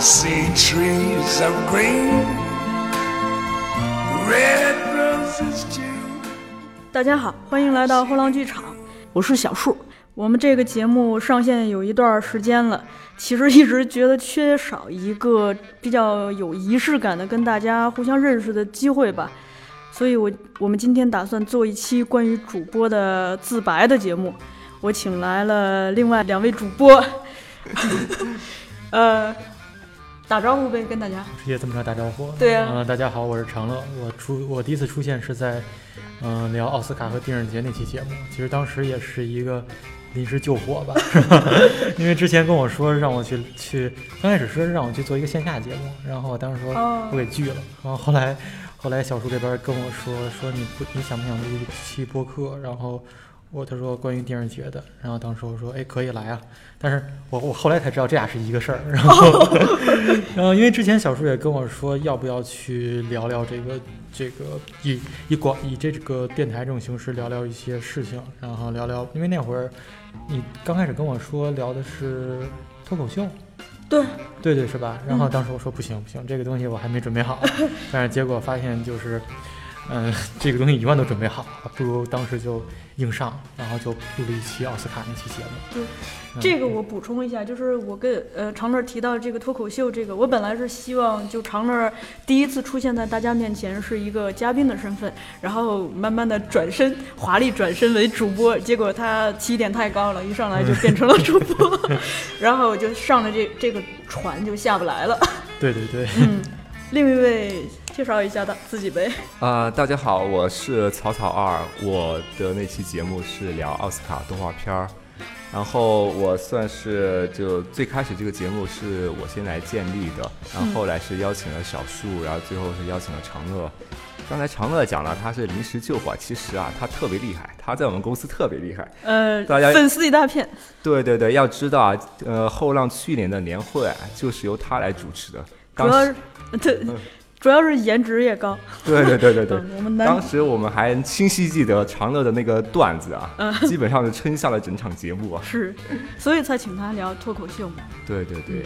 See trees of green, red roses too. 大家好，欢迎来到后浪剧场，我是小树。我们这个节目上线有一段时间了，其实一直觉得缺少一个比较有仪式感的跟大家互相认识的机会吧，所以我我们今天打算做一期关于主播的自白的节目。我请来了另外两位主播，呃，打招呼呗，跟大家。直接这么着打招呼。对呀嗯、大家好，我是长乐。我出我第一次出现是在，嗯、聊奥斯卡和电影节那期节目。其实当时也是一个临时救火吧？因为之前跟我说让我去去，刚开始是让我去做一个线下节目，然后我当时说哦我给拒了。然后后来后来小叔这边跟我说说你不你想不想录一期播客？然后我他说关于电视节的，然后当时我说哎可以来啊，但是我我后来才知道这俩是一个事儿，然后然后因为之前小叔也跟我说要不要去聊聊这个这个以以广以这个电台这种形式聊聊一些事情，然后聊聊，因为那会儿你刚开始跟我说聊的是脱口秀。对，对对是吧？然后嗯。当时我说不行不行，这个东西我还没准备好，但是结果发现就是，嗯、这个东西一万都准备好了，不如当时就硬上，然后就录了一期奥斯卡那期节目。对嗯这个我补充一下，就是我跟呃长乐提到这个脱口秀，这个我本来是希望就长乐第一次出现在大家面前是一个嘉宾的身份，然后慢慢的转身华丽转身为主播，结果他起点太高了，一上来就变成了主播，然后就上了这这个船就下不来了。对对对，嗯，另一位介绍一下他自己呗。啊、大家好，我是草草二，我的那期节目是聊奥斯卡动画片儿，然后我算是就最开始这个节目是我先来建立的，然后后来是邀请了小树，然后最后是邀请了长乐。刚才长乐讲了他是临时救火，其实啊他特别厉害，他在我们公司特别厉害。呃，大家粉丝一大片，对对对，要知道啊，呃，后浪去年的年会啊就是由他来主持的，主要当时是 对，主要是颜值也高。对对对对对。嗯，我们当时我们还清晰记得长乐的那个段子啊，嗯基本上是撑下了整场节目啊。是，所以才请他聊脱口秀嘛。对对对，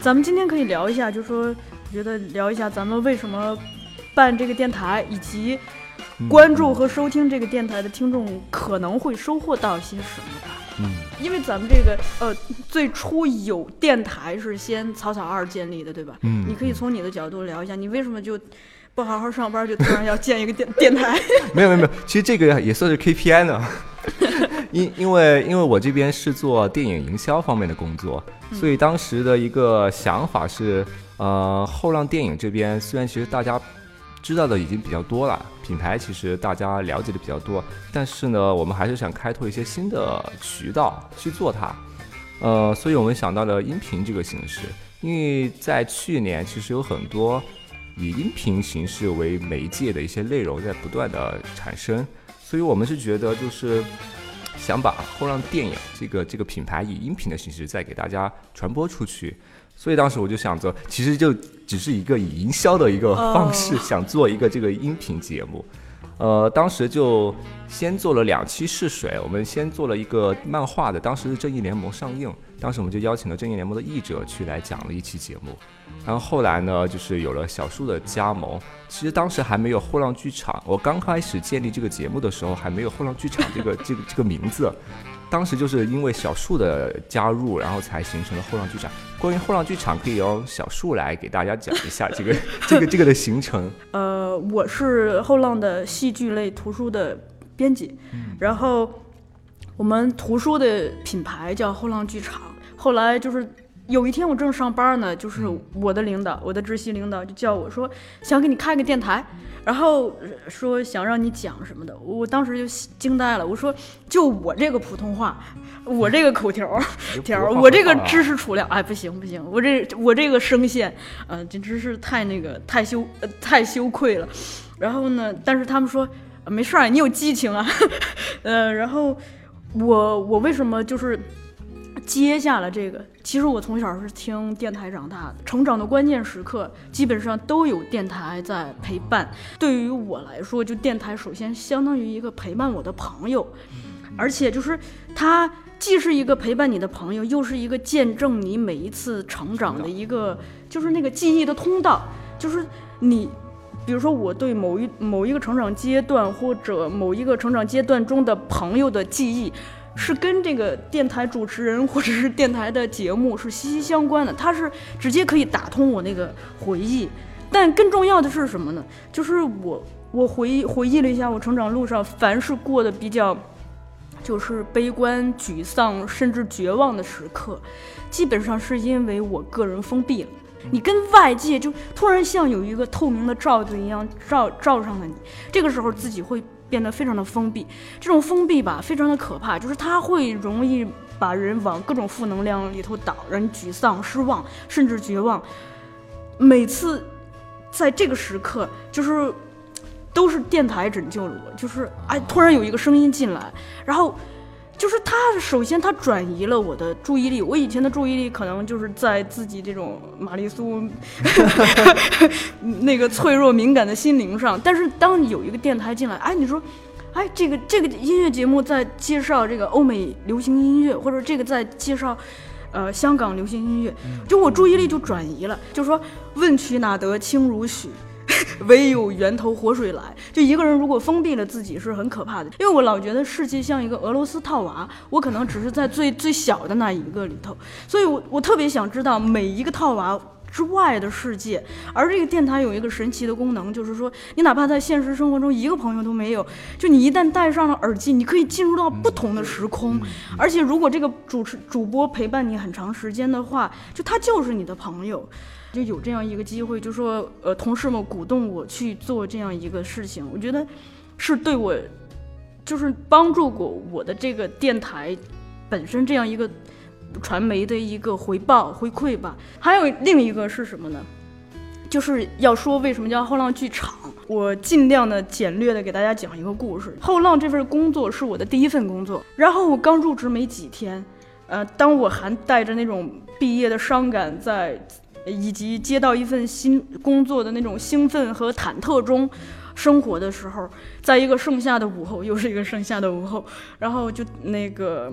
咱们今天可以聊一下，就说我觉得聊一下咱们为什么办这个电台，以及关注和收听这个电台的听众可能会收获到些什么吧。嗯，因为咱们这个呃，最初有电台是先草草二建立的，对吧？嗯你可以从你的角度聊一下，你为什么就不好好上班，就突然要建一个电 电台？没有没有没有，其实这个也算是 KPI 呢。因因为因为我这边是做电影营销方面的工作，所以当时的一个想法是，呃，后浪电影这边虽然其实大家知道的已经比较多了，品牌其实大家了解的比较多，但是呢，我们还是想开拓一些新的渠道去做它。呃，所以我们想到了音频这个形式，因为在去年其实有很多以音频形式为媒介的一些内容在不断的产生，所以我们是觉得就是想把后浪电影这个这个品牌以音频的形式再给大家传播出去。所以当时我就想着，其实就只是一个以营销的一个方式，哦想做一个这个音频节目。呃，当时就先做了两期试水，我们先做了一个漫画的，当时是《正义联盟》上映，当时我们就邀请了《正义联盟》的译者去来讲了一期节目。然后后来呢，就是有了小树的加盟。其实当时还没有后浪剧场，我刚开始建立这个节目的时候，还没有后浪剧场这个这个这个名字。当时就是因为小树的加入，然后才形成了后浪剧场。关于后浪剧场，可以由小树来给大家讲一下这个 这个这个的形成。呃，我是后浪的戏剧类图书的编辑，然后我们图书的品牌叫后浪剧场。后来就是有一天我正上班呢，就是我的领导，我的直系领导就叫我说想给你开个电台，然后呃说想让你讲什么的，我当时就惊呆了，我说就我这个普通话，我这个口条儿 条儿，我这个知识储量，哎，不行不行，我这我这个声线，呃，简直是太那个太羞呃太羞愧了。然后呢，但是他们说、呃没事儿，你有激情啊，呃，然后我我为什么就是接下了这个？其实我从小是听电台长大的，成长的关键时刻基本上都有电台在陪伴。对于我来说，就电台首先相当于一个陪伴我的朋友。而且就是它既是一个陪伴你的朋友，又是一个见证你每一次成长的一个，就是那个记忆的通道，就是你。比如说，我对某一某一个成长阶段，或者某一个成长阶段中的朋友的记忆，是跟这个电台主持人或者是电台的节目是息息相关的。它是直接可以打通我那个回忆。但更重要的是什么呢？就是我我回忆回忆了一下，我成长路上凡是过得比较就是悲观、沮丧甚至绝望的时刻，基本上是因为我个人封闭了。你跟外界就突然像有一个透明的罩子一样罩罩上了你，这个时候自己会变得非常的封闭。这种封闭吧，非常的可怕，就是它会容易把人往各种负能量里头倒，让你沮丧、失望，甚至绝望。每次在这个时刻，就是都是电台拯救了我，就是哎，突然有一个声音进来，然后。就是他，首先他转移了我的注意力。我以前的注意力可能就是在自己这种玛丽苏 那个脆弱敏感的心灵上。但是当有一个电台进来，哎，你说，哎，这个这个音乐节目在介绍这个欧美流行音乐，或者这个在介绍，呃，香港流行音乐，就我注意力就转移了。就说问渠哪得清如许。唯有源头活水来。就一个人如果封闭了自己是很可怕的，因为我老觉得世界像一个俄罗斯套娃，我可能只是在最最小的那一个里头，所以我我特别想知道每一个套娃之外的世界。而这个电台有一个神奇的功能，就是说你哪怕在现实生活中一个朋友都没有，就你一旦戴上了耳机，你可以进入到不同的时空。而且如果这个主持主播陪伴你很长时间的话，就他就是你的朋友。就有这样一个机会，就说呃，同事们鼓动我去做这样一个事情，我觉得是对我就是帮助过我的这个电台本身这样一个传媒的一个回报回馈吧。还有另一个是什么呢？就是要说为什么叫后浪剧场，我尽量的简略的给大家讲一个故事。后浪这份工作是我的第一份工作，然后我刚入职没几天，呃，当我还带着那种毕业的伤感在。以及接到一份新工作的那种兴奋和忐忑中生活的时候，在一个盛夏的午后，又是一个盛夏的午后，然后就那个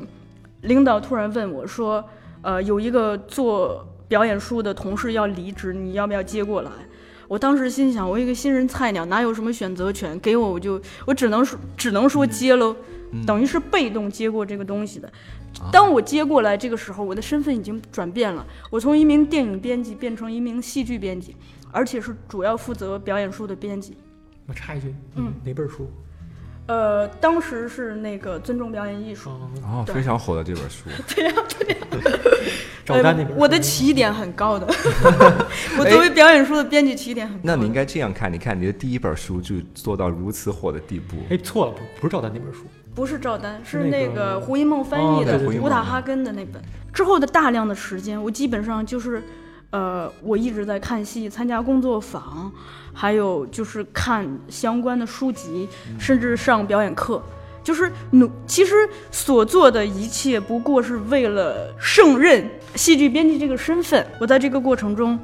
领导突然问我说：“呃，有一个做表演书的同事要离职，你要不要接过来？”我当时心想，我一个新人菜鸟，哪有什么选择权？给我我就我只能说只能说接喽，等于是被动接过这个东西的。当我接过来这个时候，我的身份已经转变了，我从一名电影编辑变成一名戏剧编辑，而且是主要负责表演书的编辑。我插一句，嗯，哪本书？呃，当时是那个尊重表演艺术，哦，非常火的这本书。对呀，对呀。赵丹那本，我的起点很高的，我作为表演书的编辑起点很高。那你应该这样看，你看你的第一本书就做到如此火的地步。哎，错了，不不是赵丹那本书。不是赵丹，是那个胡一梦翻译的《古塔哈根》的那本。之后的大量的时间，我基本上就是，呃，我一直在看戏、参加工作坊，还有就是看相关的书籍，甚至上表演课。就是努，其实所做的一切不过是为了胜任戏剧编辑这个身份。我在这个过程中，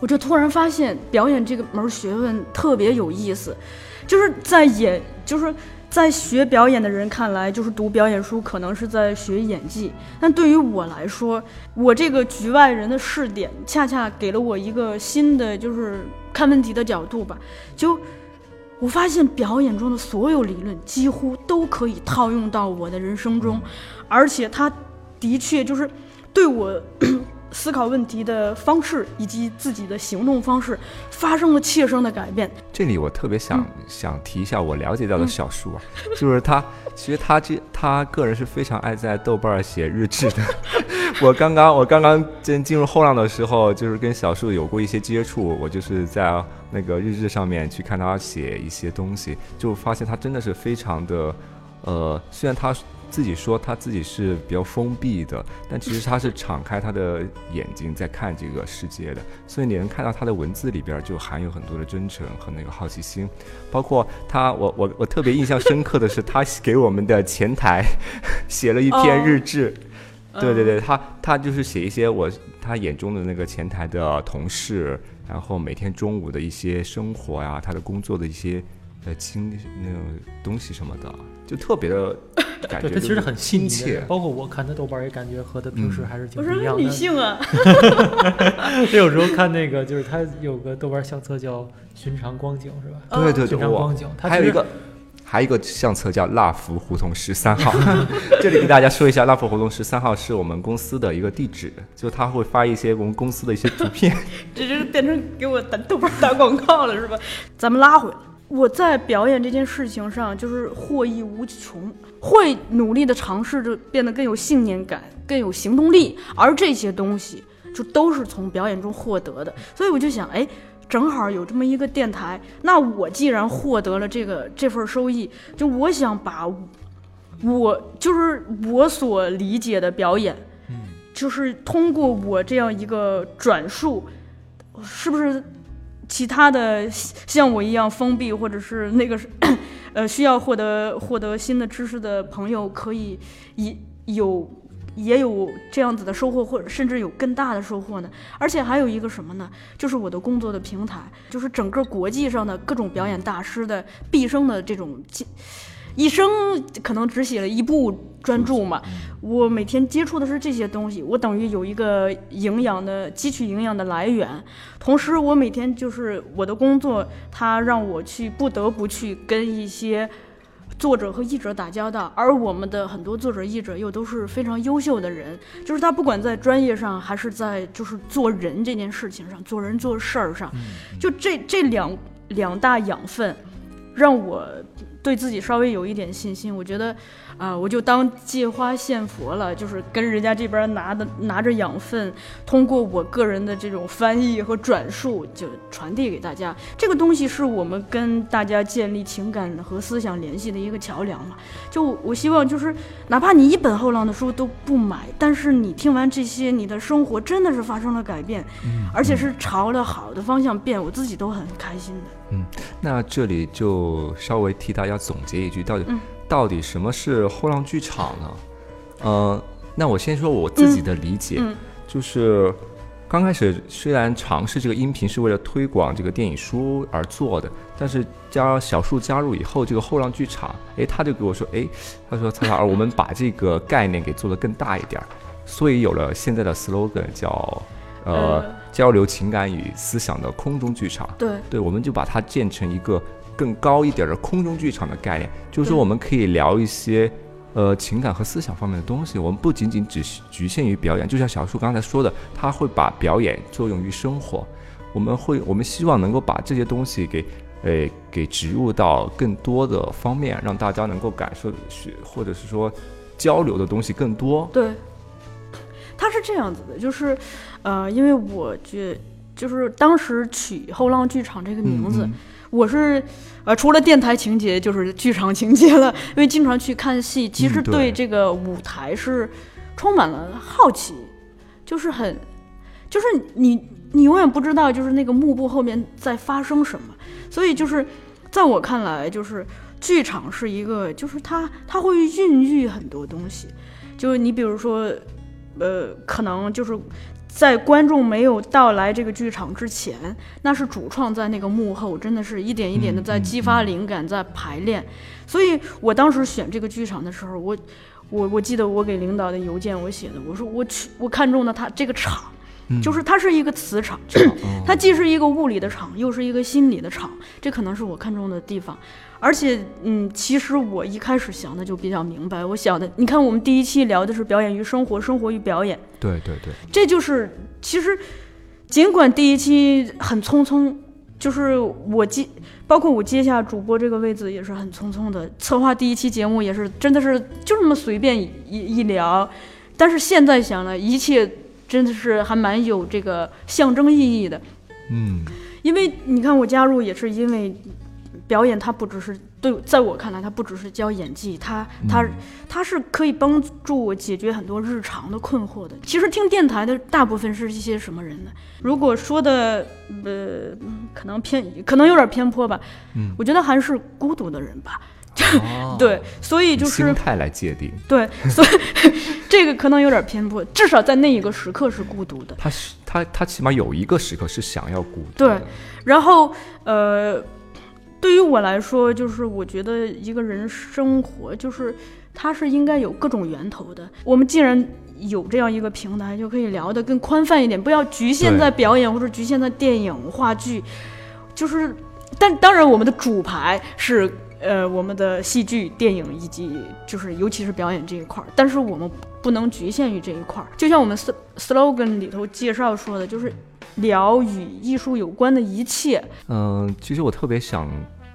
我就突然发现表演这个门学问特别有意思，就是在演，就是。在学表演的人看来，就是读表演书可能是在学演技。但对于我来说，我这个局外人的视点，恰恰给了我一个新的，就是看问题的角度吧。就我发现，表演中的所有理论几乎都可以套用到我的人生中，而且它的确就是对我。思考问题的方式以及自己的行动方式发生了切身的改变。这里我特别想想提一下我了解到的小树啊，就是他其实他这他个人是非常爱在豆瓣写日志的。我刚刚我刚刚进进入后浪的时候，就是跟小树有过一些接触，我就是在那个日志上面去看他写一些东西，就发现他真的是非常的，呃，虽然他。自己说他自己是比较封闭的，但其实他是敞开他的眼睛在看这个世界的，所以你能看到他的文字里边就含有很多的真诚和那个好奇心，包括他，我我我特别印象深刻的是他给我们的前台 写了一篇日志，对对对，他他就是写一些我他眼中的那个前台的同事，然后每天中午的一些生活呀，他的工作的一些呃经那种东西什么的，就特别的。感觉他其实很细亲切，。包括我看他豆瓣也感觉和他平时嗯还是挺我说很理不一样的。性啊，他有时候看那个，就是他有个豆瓣相册叫《寻常光景》，是吧？对对对，寻常光景，他还有一个。还有一个相册叫蜡福胡同十三号，这里给大家说一下，蜡福胡同十三号是我们公司的一个地址，就他会发一些我们公司的一些图片。这就是变成给我打豆瓣打广告了，是吧？咱们拉回来，我在表演这件事情上就是获益无穷，会努力的尝试着变得更有信念感，更有行动力，而这些东西就都是从表演中获得的。所以我就想，哎。正好有这么一个电台，那我既然获得了这个这份收益，就我想把我就是我所理解的表演，就是通过我这样一个转述，是不是其他的像我一样封闭或者是那个 呃需要获得获得新的知识的朋友，可以也有也有这样子的收获，或者甚至有更大的收获呢？而且还有一个什么呢？就是我的工作的平台，就是整个国际上的各种表演大师的毕生的这种经。一生可能只写了一部专著嘛，我每天接触的是这些东西，我等于有一个营养的汲取营养的来源。同时，我每天就是我的工作，它让我去不得不去跟一些作者和译者打交道，而我们的很多作者译者又都是非常优秀的人，就是他不管在专业上，还是在就是做人这件事情上，做人做事儿上，就这这两两大养分，让我对自己稍微有一点信心。我觉得，啊、我就当借花献佛了，就是跟人家这边拿的拿着养分，通过我个人的这种翻译和转述，就传递给大家。这个东西是我们跟大家建立情感和思想联系的一个桥梁嘛。就我希望，就是哪怕你一本后浪的书都不买，但是你听完这些，你的生活真的是发生了改变，而且是朝着好的方向变，我自己都很开心的。嗯那这里就稍微替大家总结一句，到底、嗯到底什么是后浪剧场呢？呃，那我先说我自己的理解，嗯就是刚开始虽然尝试这个音频是为了推广这个电影书而做的，但是加小树加入以后，这个后浪剧场，哎，他就给我说，哎，他说蔡老师，我们把这个概念给做得更大一点儿，所以有了现在的 slogan 叫呃呃交流情感与思想的空中剧场。对，对，我们就把它建成一个更高一点的空中剧场的概念，就是说我们可以聊一些呃情感和思想方面的东西，我们不仅仅只是局限于表演，就像小树刚才说的，他会把表演作用于生活，我们会我们希望能够把这些东西给。呃，给植入到更多的方面，让大家能够感受学，或者是说交流的东西更多。对，他是这样子的，就是，呃，因为我觉就是当时取后浪剧场这个名字，嗯我是呃除了电台情节就是剧场情节了，因为经常去看戏，其实对这个舞台是充满了好奇，就是很，就是你你永远不知道就是那个幕布后面在发生什么，所以就是在我看来，就是剧场是一个，就是它它会孕育很多东西，就是你比如说，呃，可能就是在观众没有到来这个剧场之前，那是主创在那个幕后，真的是一点一点的在激发灵感，在排练。所以我当时选这个剧场的时候，我我我记得我给领导的邮件我写的，我说我去我看中了它这个场。就是它是一个磁场 场，它既是一个物理的场，又是一个心理的场，这可能是我看中的地方。而且，嗯，其实我一开始想的就比较明白，我想的，你看我们第一期聊的是表演与生活，生活与表演，对对对，这就是其实，尽管第一期很匆匆，就是我接，包括我接下主播这个位置也是很匆匆的，策划第一期节目也是真的是就这么随便一一聊，但是现在想来，一切真的是还蛮有这个象征意义的，嗯，因为你看我加入也是因为表演，它不只是对，在我看来，它不只是教演技，它它它是可以帮助我解决很多日常的困惑的。其实听电台的大部分是一些什么人呢？如果说的呃，可能偏，可能有点偏颇吧，嗯我觉得还是孤独的人吧。哦对，所以就是心态来界定，对，所以 这个可能有点偏颇，至少在那一个时刻是孤独的。他是他他起码有一个时刻是想要孤独对，然后呃，对于我来说，就是我觉得一个人生活，就是他它是应该有各种源头的。我们既然有这样一个平台，就可以聊得更宽泛一点，不要局限在表演或者局限在电影、话剧，就是，但当然我们的主牌是呃我们的戏剧、电影以及就是尤其是表演这一块儿，但是我们不能局限于这一块儿。就像我们 sl- slogan 里头介绍说的，就是聊与艺术有关的一切。嗯，其实我特别想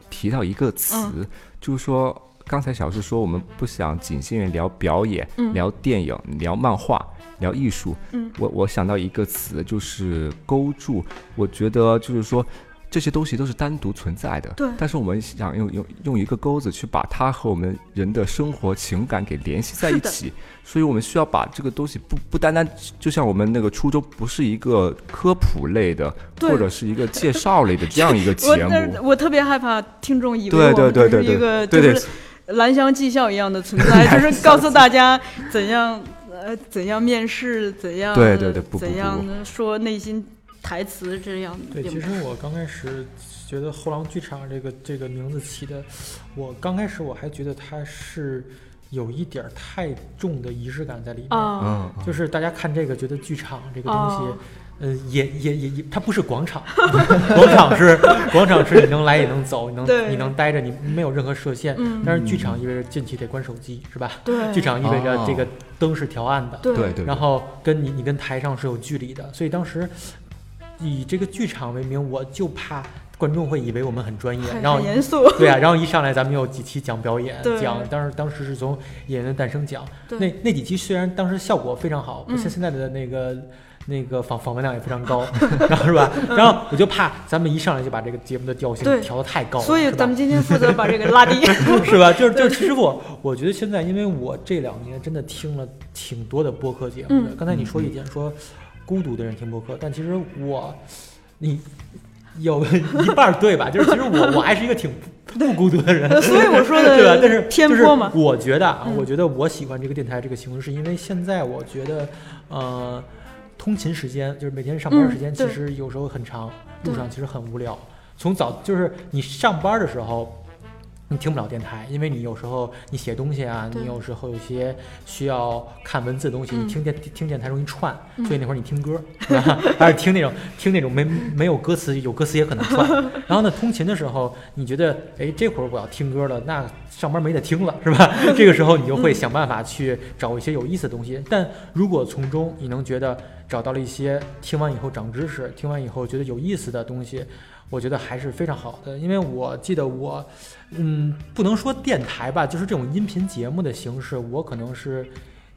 提到一个词，嗯就是说刚才小树说我们不想仅限于聊表演、嗯聊电影、聊漫画、聊艺术。嗯，我我想到一个词就是勾住，我觉得就是说。这些东西都是单独存在的，对。但是我们想用用用一个钩子去把它和我们人的生活情感给联系在一起，所以我们需要把这个东西不不单单就像我们那个初衷不是一个科普类的，或者是一个介绍类的这样一个节目。呃我特别害怕听众以为对我们对对对就是一个对对就是蓝翔技校一样的存在，就是告诉大家怎样呃怎样面试，怎样对对对不不。怎样说内心台词这样。对，其实我刚开始觉得后浪剧场这个这个名字起的，我刚开始我还觉得它是有一点儿太重的仪式感在里面。就是大家看这个觉得剧场这个东西，哦。呃，也也也也，它不是广场，广场是广场是你能来也能走，你能你能待着，你没有任何设限。嗯。但是剧场意味着进去得关手机，是吧？对，剧场意味着这个哦灯是调暗的，对对对，然后跟你你跟台上是有距离的，所以当时以这个剧场为名，我就怕观众会以为我们很专业，很然后严肃。对啊，然后一上来咱们有几期讲表演，讲当时当时是从演员的诞生讲，那那几期虽然当时效果非常好，不像嗯现在的那个。那个访访问量也非常高，然后是吧？然后我就怕咱们一上来就把这个节目的调性调得太高了，所以咱们今天负责把这个拉低。是吧？就是就是，其实我我觉得现在，因为我这两年真的听了挺多的播客节目的。嗯刚才你说一点说孤独的人听播客，但其实我你有一半儿对吧？就是其实我我还是一个挺不不孤独的人，所以我说的 对吧？但是就是偏颇嘛我觉得啊，嗯我觉得我喜欢这个电台这个形式，是因为现在我觉得呃。通勤时间就是每天上班时间，其实有时候很长，对路上其实很无聊。从早就是你上班的时候，你听不了电台，因为你有时候你写东西啊，你有时候有些需要看文字的东西，嗯你听电听电台容易串，嗯所以那会儿你听歌，是吧？还是听那种听那种没没有歌词，有歌词也可能串。然后呢，通勤的时候，你觉得哎这会儿我要听歌了，那上班没得听了，是吧？这个时候你就会想办法去找一些有意思的东西。但如果从中你能觉得找到了一些听完以后长知识，听完以后觉得有意思的东西，我觉得还是非常好的。因为我记得我，嗯，不能说电台吧，就是这种音频节目的形式，我可能是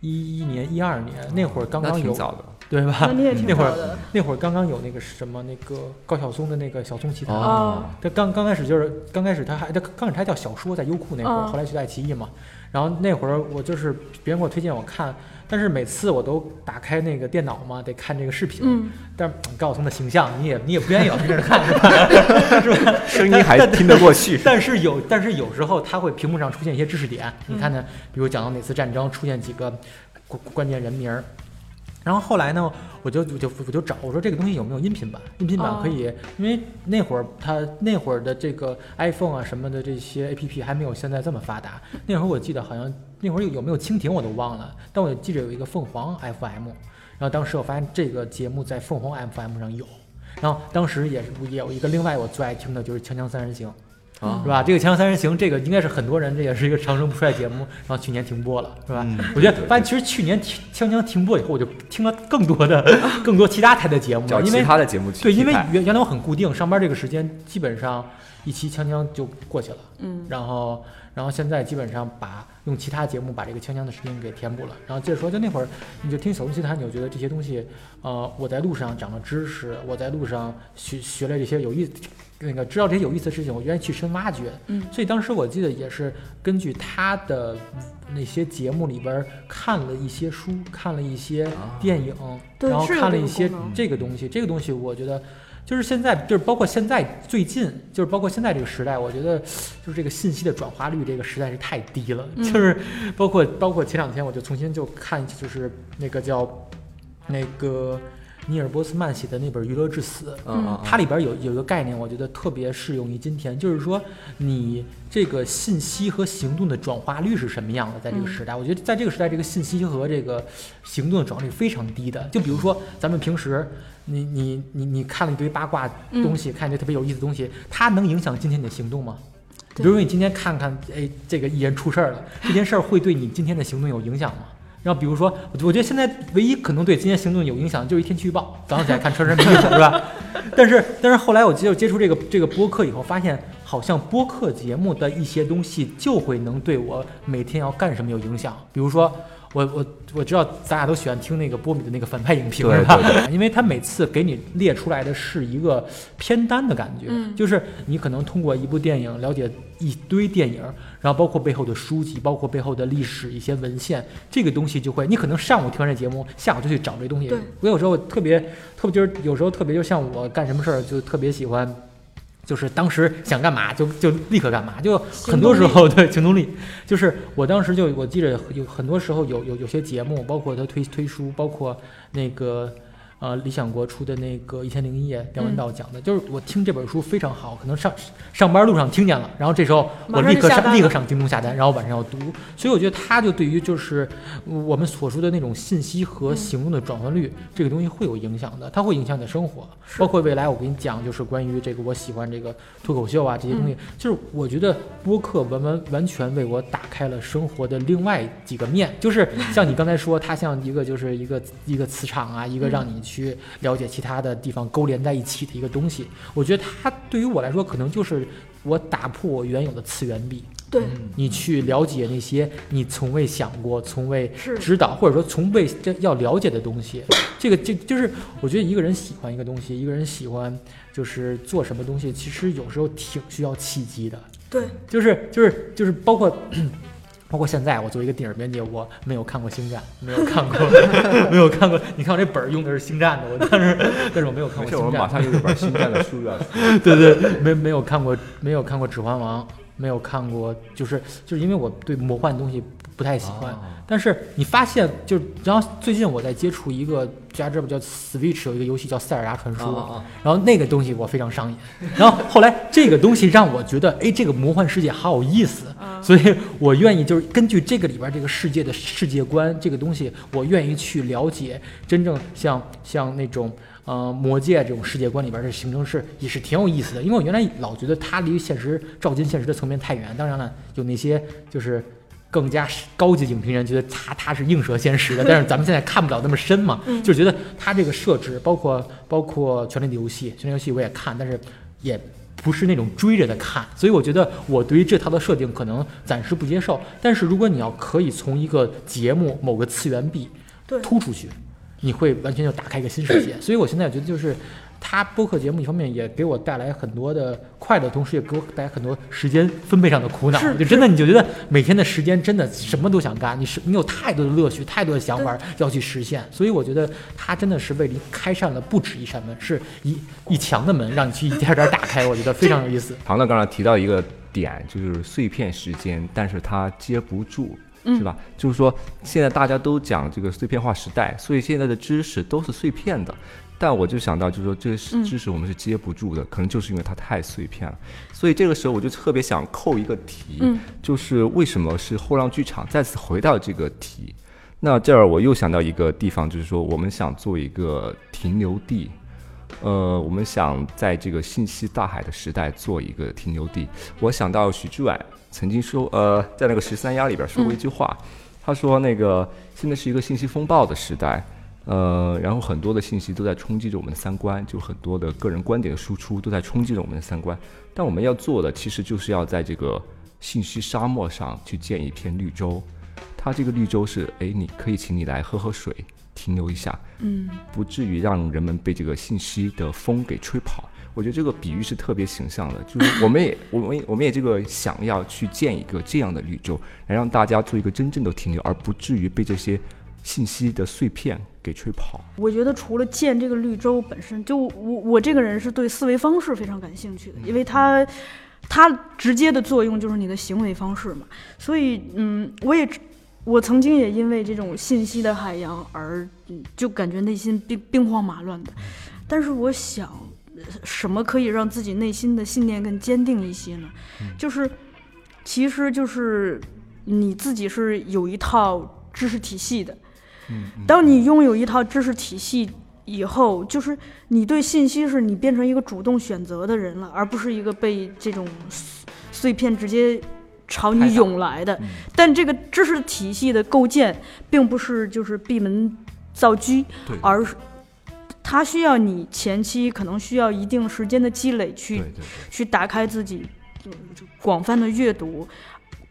一一年、一二年那会儿刚刚有，挺早的。对吧？那你也挺那会儿那会儿刚刚有那个什么那个高晓松的那个小松奇谈。哦他刚刚开始就是刚开始他还他刚开始他叫小说，在优酷那会儿，嗯后来去爱奇艺嘛。然后那会儿我就是别人给我推荐我看，但是每次我都打开那个电脑嘛，得看这个视频。嗯，但是高晓松的形象你也你也不愿意老盯着看是吧？是吧？声音还听得过去。但是有，但是有时候它会屏幕上出现一些知识点，嗯你看呢？比如讲到哪次战争出现几个关关键人名儿，然后后来呢，我就我就我就找我说这个东西有没有音频版？音频版可以，因为那会儿它那会儿的这个 iPhone 啊什么的这些 APP 还没有现在这么发达。那会儿我记得好像那会儿有有没有蜻蜓我都忘了，但我记得有一个凤凰 FM，然后当时我发现这个节目在凤凰 FM 上有。然后当时也是也有一个另外我最爱听的就是《锵锵三人行》，啊是吧？这个《锵锵三人行》这个应该是很多人，这也是一个长生不衰节目，然后去年停播了，是吧？嗯我觉得发现其实去年锵锵停播以后，我就听了更多的更多其他台的节目了，因为他的节目对，因为原原来我很固定，上班这个时间基本上一期锵锵就过去了，嗯，然后然后现在基本上把用其他节目把这个锵锵的时间给填补了。然后接着说，就那会儿你就听小东西谈，你就觉得这些东西，呃，我在路上长了知识，我在路上学学了这些有意那个知道这些有意思的事情，我愿意去深挖掘。嗯所以当时我记得也是根据他的那些节目里边儿看了一些书，看了一些啊电影，对然后看了一些这个东西，这个东西我觉得。就是现在，就是包括现在最近，就是包括现在这个时代，我觉得就是这个信息的转化率，这个实在是太低了。嗯 就是包括包括前两天我就重新就看，就是那个叫那个尼尔波斯曼写的那本《娱乐至死》，嗯嗯，它里边有有一个概念，我觉得特别适用于今天，就是说你这个信息和行动的转化率是什么样的，在这个时代，我觉得在这个时代，这个信息和这个行动的转化率非常低的。就比如说咱们平时。你你你你看了一堆八卦东西，看一堆特别有意思的东西，它能影响今天你的行动吗？比如说你今天看看，哎，这个艺人出事儿了，这件事儿会对你今天的行动有影响吗？然后比如说，我觉得现在唯一可能对今天行动有影响就是一天气预报，早上起来看车身没有是吧？但是但是后来我接接触这个这个播客以后，发现好像播客节目的一些东西就会能对我每天要干什么有影响，比如说。我我我知道咱俩都喜欢听那个波米的那个反派影评是吧？因为他每次给你列出来的是一个片单的感觉，就是你可能通过一部电影了解一堆电影，然后包括背后的书籍，包括背后的历史一些文献，这个东西就会你可能上午听完这节目，下午就去找这东西。我有时候特别特别就是有时候特别就像我干什么事儿就特别喜欢。就是当时想干嘛就就立刻干嘛，就很多时候对行动力。就是我当时就我记得有很多时候有有有些节目，包括他推推书，包括那个。呃，理想国出的那个《一千零一夜》，梁文道讲的，就是我听这本书非常好，可能上上班路上听见了，然后这时候我立刻上立刻上京东下单，然后晚上要读，所以我觉得他就对于就是我们所说的那种信息和行动的转换率，这个东西会有影响的，它会影响你的生活，包括未来我跟你讲，就是关于这个我喜欢这个脱口秀啊这些东西，就是我觉得播客完完完全为我打开了生活的另外几个面，就是像你刚才说，它像一个就是一个一个磁场啊，一个让你。去了解其他的地方勾连在一起的一个东西，我觉得它对于我来说，可能就是我打破我原有的次元壁。对，你去了解那些你从未想过、从未知道，或者说从未要了解的东西。这个就就是我觉得一个人喜欢一个东西，一个人喜欢就是做什么东西，其实有时候挺需要契机的。对，就是就是就是包括。包括现在，我作为一个电影编辑，我没有看过《星战》，没有看过，没有看过。你看我这本儿用的是《星战》的，我但是但是我没有看过《星战》。我马上有一本《星战》的书了。对对，没没有看过，没有看过《指环王》，没有看过，就是就是因为我对魔幻东西不太喜欢。但是你发现，就然后最近我在接触一个，大家知道叫 Switch 有一个游戏叫《塞尔达传说》，然后那个东西我非常上瘾。然后后来这个东西让我觉得，哎，这个魔幻世界好有意思，所以我愿意就是根据这个里边这个世界的世界观这个东西，我愿意去了解真正像像那种呃魔界这种世界观里边的形成是也是挺有意思的。因为我原来老觉得它离现实照进现实的层面太远。当然了，有那些就是。更加高级影评人觉得它它是映射现实的，但是咱们现在看不了那么深嘛，就觉得它这个设置，包括包括《权力的游戏》，《权力游戏》我也看，但是也不是那种追着的看，所以我觉得我对于这套的设定可能暂时不接受。但是如果你要可以从一个节目某个次元壁突出去，你会完全就打开一个新世界。所以我现在觉得就是。他播客节目一方面也给我带来很多的快乐，同时也给我带来很多时间分配上的苦恼。就真的你就觉得每天的时间真的什么都想干，你是你有太多的乐趣，太多的想法要去实现。所以我觉得他真的是为你开上了不止一扇门，是一一墙的门，让你去一点点打开。我觉得非常有意思。唐乐刚才提到一个点，就是碎片时间，但是他接不住，是吧？就是说现在大家都讲这个碎片化时代，所以现在的知识都是碎片的。但我就想到，就是说这个知识我们是接不住的，可能就是因为它太碎片了。所以这个时候我就特别想扣一个题，就是为什么是后浪剧场再次回到这个题？那这儿我又想到一个地方，就是说我们想做一个停留地，呃，我们想在这个信息大海的时代做一个停留地。我想到许志远曾经说，呃，在那个十三幺里边说过一句话，他说那个现在是一个信息风暴的时代。呃，然后很多的信息都在冲击着我们的三观，就很多的个人观点的输出都在冲击着我们的三观。但我们要做的，其实就是要在这个信息沙漠上去建一片绿洲。它这个绿洲是，哎，你可以请你来喝喝水，停留一下，嗯，不至于让人们被这个信息的风给吹跑。我觉得这个比喻是特别形象的，就是我们也，我们，我们也这个想要去建一个这样的绿洲，来让大家做一个真正的停留，而不至于被这些。信息的碎片给吹跑。我觉得除了建这个绿洲本身，就我我这个人是对思维方式非常感兴趣的，因为它它直接的作用就是你的行为方式嘛。所以嗯，我也我曾经也因为这种信息的海洋而就感觉内心兵兵荒马乱的，但是我想，什么可以让自己内心的信念更坚定一些呢？就是，其实就是你自己是有一套知识体系的。当你拥有一套知识体系以后，就是你对信息是你变成一个主动选择的人了，而不是一个被这种碎碎片直接朝你涌来的。但这个知识体系的构建，并不是就是闭门造车，而是它需要你前期可能需要一定时间的积累去去打开自己嗯广泛的阅读。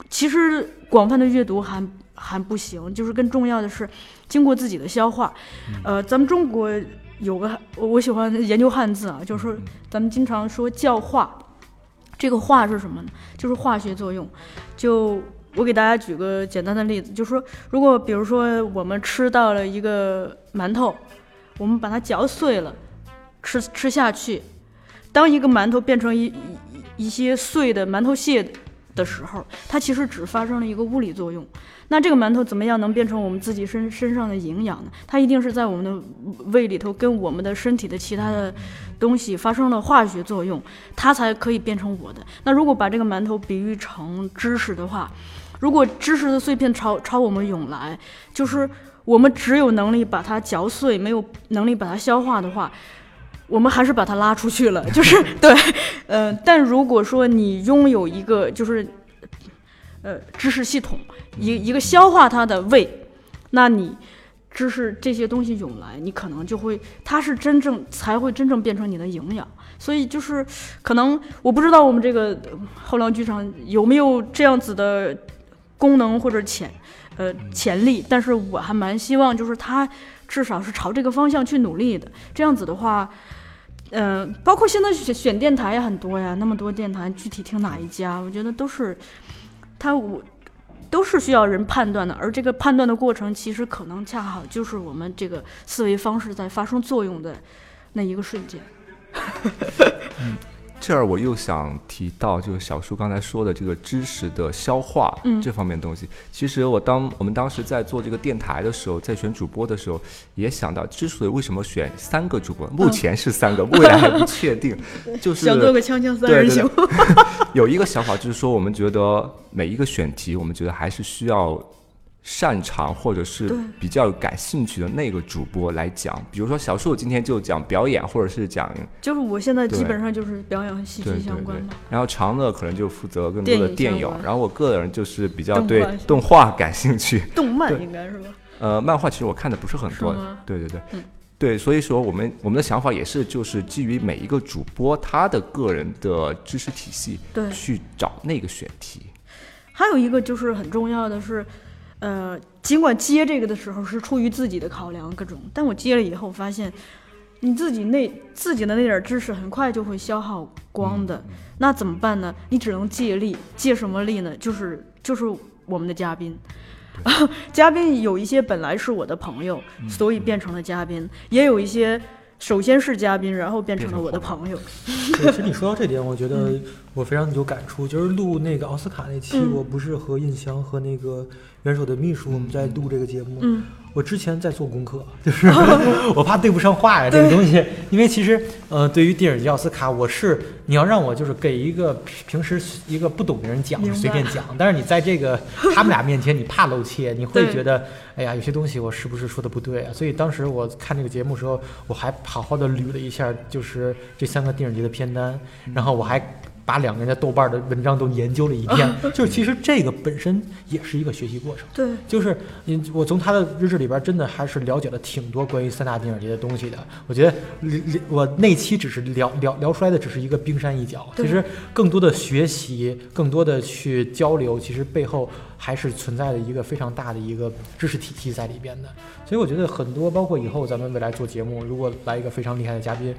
其实广泛的阅读还还不行，就是更重要的是经过自己的消化。呃，咱们中国有个我我喜欢研究汉字啊，就是说咱们经常说教化，这个化是什么呢？就是化学作用。就我给大家举个简单的例子，就是说，如果比如说我们吃到了一个馒头，我们把它嚼碎了，吃吃下去，当一个馒头变成一一一些碎的馒头屑的时候，它其实只发生了一个物理作用。那这个馒头怎么样能变成我们自己身身上的营养呢？它一定是在我们的胃里头跟我们的身体的其他的东西发生了化学作用，它才可以变成我的。那如果把这个馒头比喻成知识的话，如果知识的碎片朝朝我们涌来，就是我们只有能力把它嚼碎，没有能力把它消化的话，我们还是把它拉出去了。就是对，呃，但如果说你拥有一个就是呃知识系统，一一个消化它的胃，那你。知识这些东西涌来，你可能就会，它是真正才会真正变成你的营养。所以就是，可能我不知道我们这个后浪剧场有没有这样子的功能或者潜呃潜力，但是我还蛮希望就是他至少是朝这个方向去努力的。这样子的话，嗯、包括现在选选电台也很多呀，那么多电台，具体听哪一家，我觉得都是他我。都是需要人判断的，而这个判断的过程，其实可能恰好就是我们这个思维方式在发生作用的那一个瞬间。这儿我又想提到，就是小叔刚才说的这个知识的消化嗯这方面的东西。其实我当我们当时在做这个电台的时候，在选主播的时候，也想到，之所以为什么选三个主播，目前是三个，未来还不确定，就是想做个锵锵三人行，有一个想法，就是说我们觉得每一个选题，我们觉得还是需要擅长或者是比较感兴趣的那个主播来讲。比如说小树今天就讲表演，或者是讲就是我现在基本上就是表演和戏剧相关的。，然后长乐可能就负责更多的电影然后我个人就是比较对动画感兴趣。动漫应该是吧？呃，漫画其实我看的不是很多，对对对，嗯对，所以说我们我们的想法也是就是基于每一个主播他的个人的知识体系，对去找那个选题。还有一个就是很重要的是，呃，尽管接这个的时候是出于自己的考量各种，但我接了以后发现，你自己那自己的那点知识很快就会消耗光的，那怎么办呢？你只能借力，借什么力呢？就是就是我们的嘉宾。嘉宾有一些本来是我的朋友，所以变成了嘉宾；也有一些首先是嘉宾，然后变成了我的朋友。对，其实你说到这点，我觉得我非常有感触。就是录那个奥斯卡那期，嗯我不是和印翔和那个元首的秘书我们在录这个节目。嗯，我之前在做功课，就是 我怕对不上话呀，这个东西。因为其实呃，对于电影节奥斯卡，我是你要让我就是给一个平平时一个不懂的人讲随便讲，但是你在这个 他们俩面前，你怕露怯，你会觉得哎呀，有些东西我是不是说的不对啊？所以当时我看这个节目的时候，我还好好的捋了一下，就是这三个电影节的片单，然后我还。把两个人的豆瓣的文章都研究了一遍，就是其实这个本身也是一个学习过程。对，就是你，我从他的日志里边真的还是了解了挺多关于三大电影节的东西的。我觉得我那期只是聊聊聊出来的只是一个冰山一角，其实更多的学习，更多的去交流，其实背后还是存在的一个非常大的一个知识体系在里边的。所以我觉得很多，包括以后咱们未来做节目，如果来一个非常厉害的嘉宾，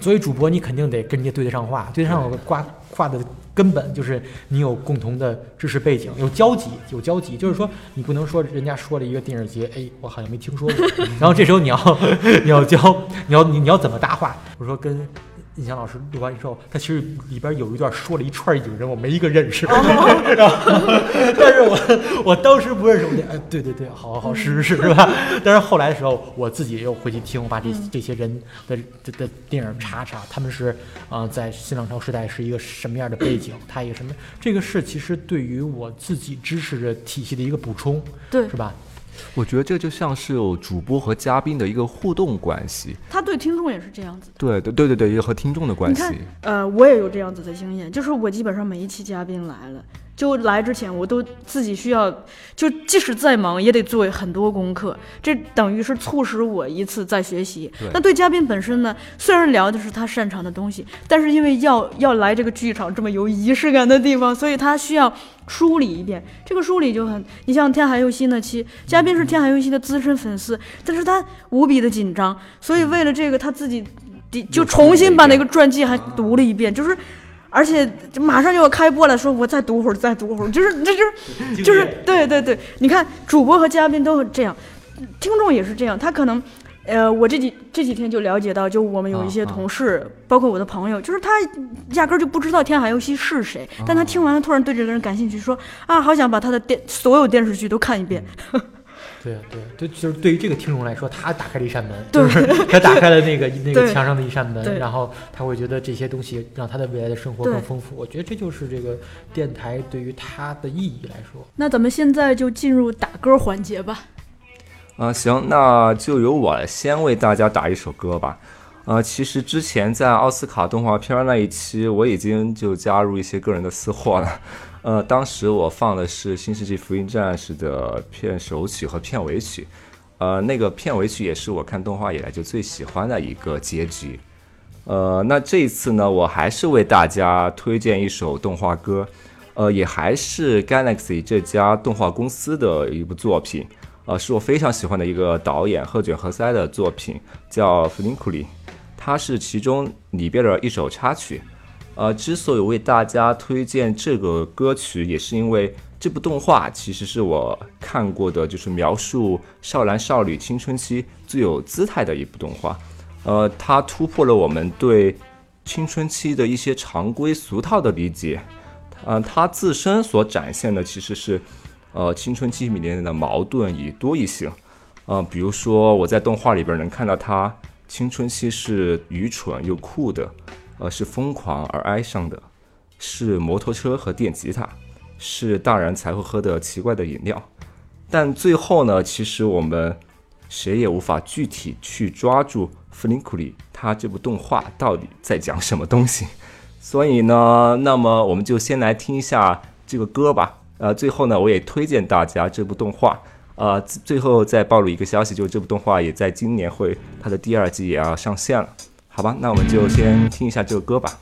作为主播，你肯定得跟人家对得上话，对得上话话的根本就是你有共同的知识背景，有交集，有交集。就是说，你不能说人家说了一个电影节，哎，我好像没听说过，然后这时候你要 你要教你要你你要怎么搭话？我说跟印象老师录完之后，他其实里边有一段说了一串影人，我没一个认识，哦 然后 但是我我当时不认识，我就哎，对对对，好好好，是是是，是吧？但是后来的时候，我自己又回去听，我把这嗯这些人的的的电影查查，他们是啊、呃在新浪潮时代是一个什么样的背景，他一个什么，这个是其实对于我自己知识的体系的一个补充，对是吧？我觉得这就像是有主播和嘉宾的一个互动关系，他对听众也是这样子的。对对对对对，也和听众的关系呃，我也有这样子的经验，就是我基本上每一期嘉宾来了，就来之前我都自己需要，就即使再忙也得做很多功课，这等于是促使我一次在学习。那对嘉宾本身呢，虽然聊的是他擅长的东西，但是因为要要来这个剧场这么有仪式感的地方，所以他需要梳理一遍。这个梳理就很，你像天海佑希那期，嘉宾是天海佑希的资深粉丝，但是他无比的紧张，所以为了这个他自己。就重新把那个传记还读了一遍，就是，而且就马上就要开播了，说我再读会儿，再读会儿，就是这就是就是对对对，你看主播和嘉宾都这样，听众也是这样，他可能。呃，我这几这几天就了解到，就我们有一些啊啊同事，包括我的朋友，就是他压根儿就不知道天海佑希是谁，但他听完了，突然对这个人感兴趣，说啊，好想把他的电所有电视剧都看一遍。对对对，就是对于这个听众来说，他打开了一扇门，就是他打开了那个那个墙上的一扇门，对然后他会觉得这些东西让他的未来的生活更丰富。我觉得这就是这个电台对于他的意义来说。那咱们现在就进入打歌环节吧。啊、行，那就由我先为大家打一首歌吧。呃，其实之前在奥斯卡动画片儿那一期，我已经就加入一些个人的私货了。呃，当时我放的是《新世纪福音战士》的片首曲和片尾曲，呃，那个片尾曲也是我看动画以来就最喜欢的一个结局。呃，那这一次呢，我还是为大家推荐一首动画歌，呃，也还是 Galaxy 这家动画公司的一部作品，呃，是我非常喜欢的一个导演鹤卷和塞的作品，叫《弗林库里》，它是其中里边的一首插曲。呃，之所以为大家推荐这个歌曲，也是因为这部动画其实是我看过的，就是描述少男少女青春期最有姿态的一部动画。呃，它突破了我们对青春期的一些常规俗套的理解。呃，它自身所展现的其实是，呃，青春期里面的矛盾与多义性。呃，比如说我在动画里边能看到他青春期是愚蠢又酷的，呃，是疯狂而哀伤的，是摩托车和电吉他，是大人才会喝的奇怪的饮料。但最后呢，其实我们谁也无法具体去抓住弗林库里他这部动画到底在讲什么东西。所以呢，那么我们就先来听一下这个歌吧。呃，最后呢，我也推荐大家这部动画。呃，最后再暴露一个消息，就是这部动画也在今年会它的第二季也要上线了，好吧？那我们就先听一下这个歌吧。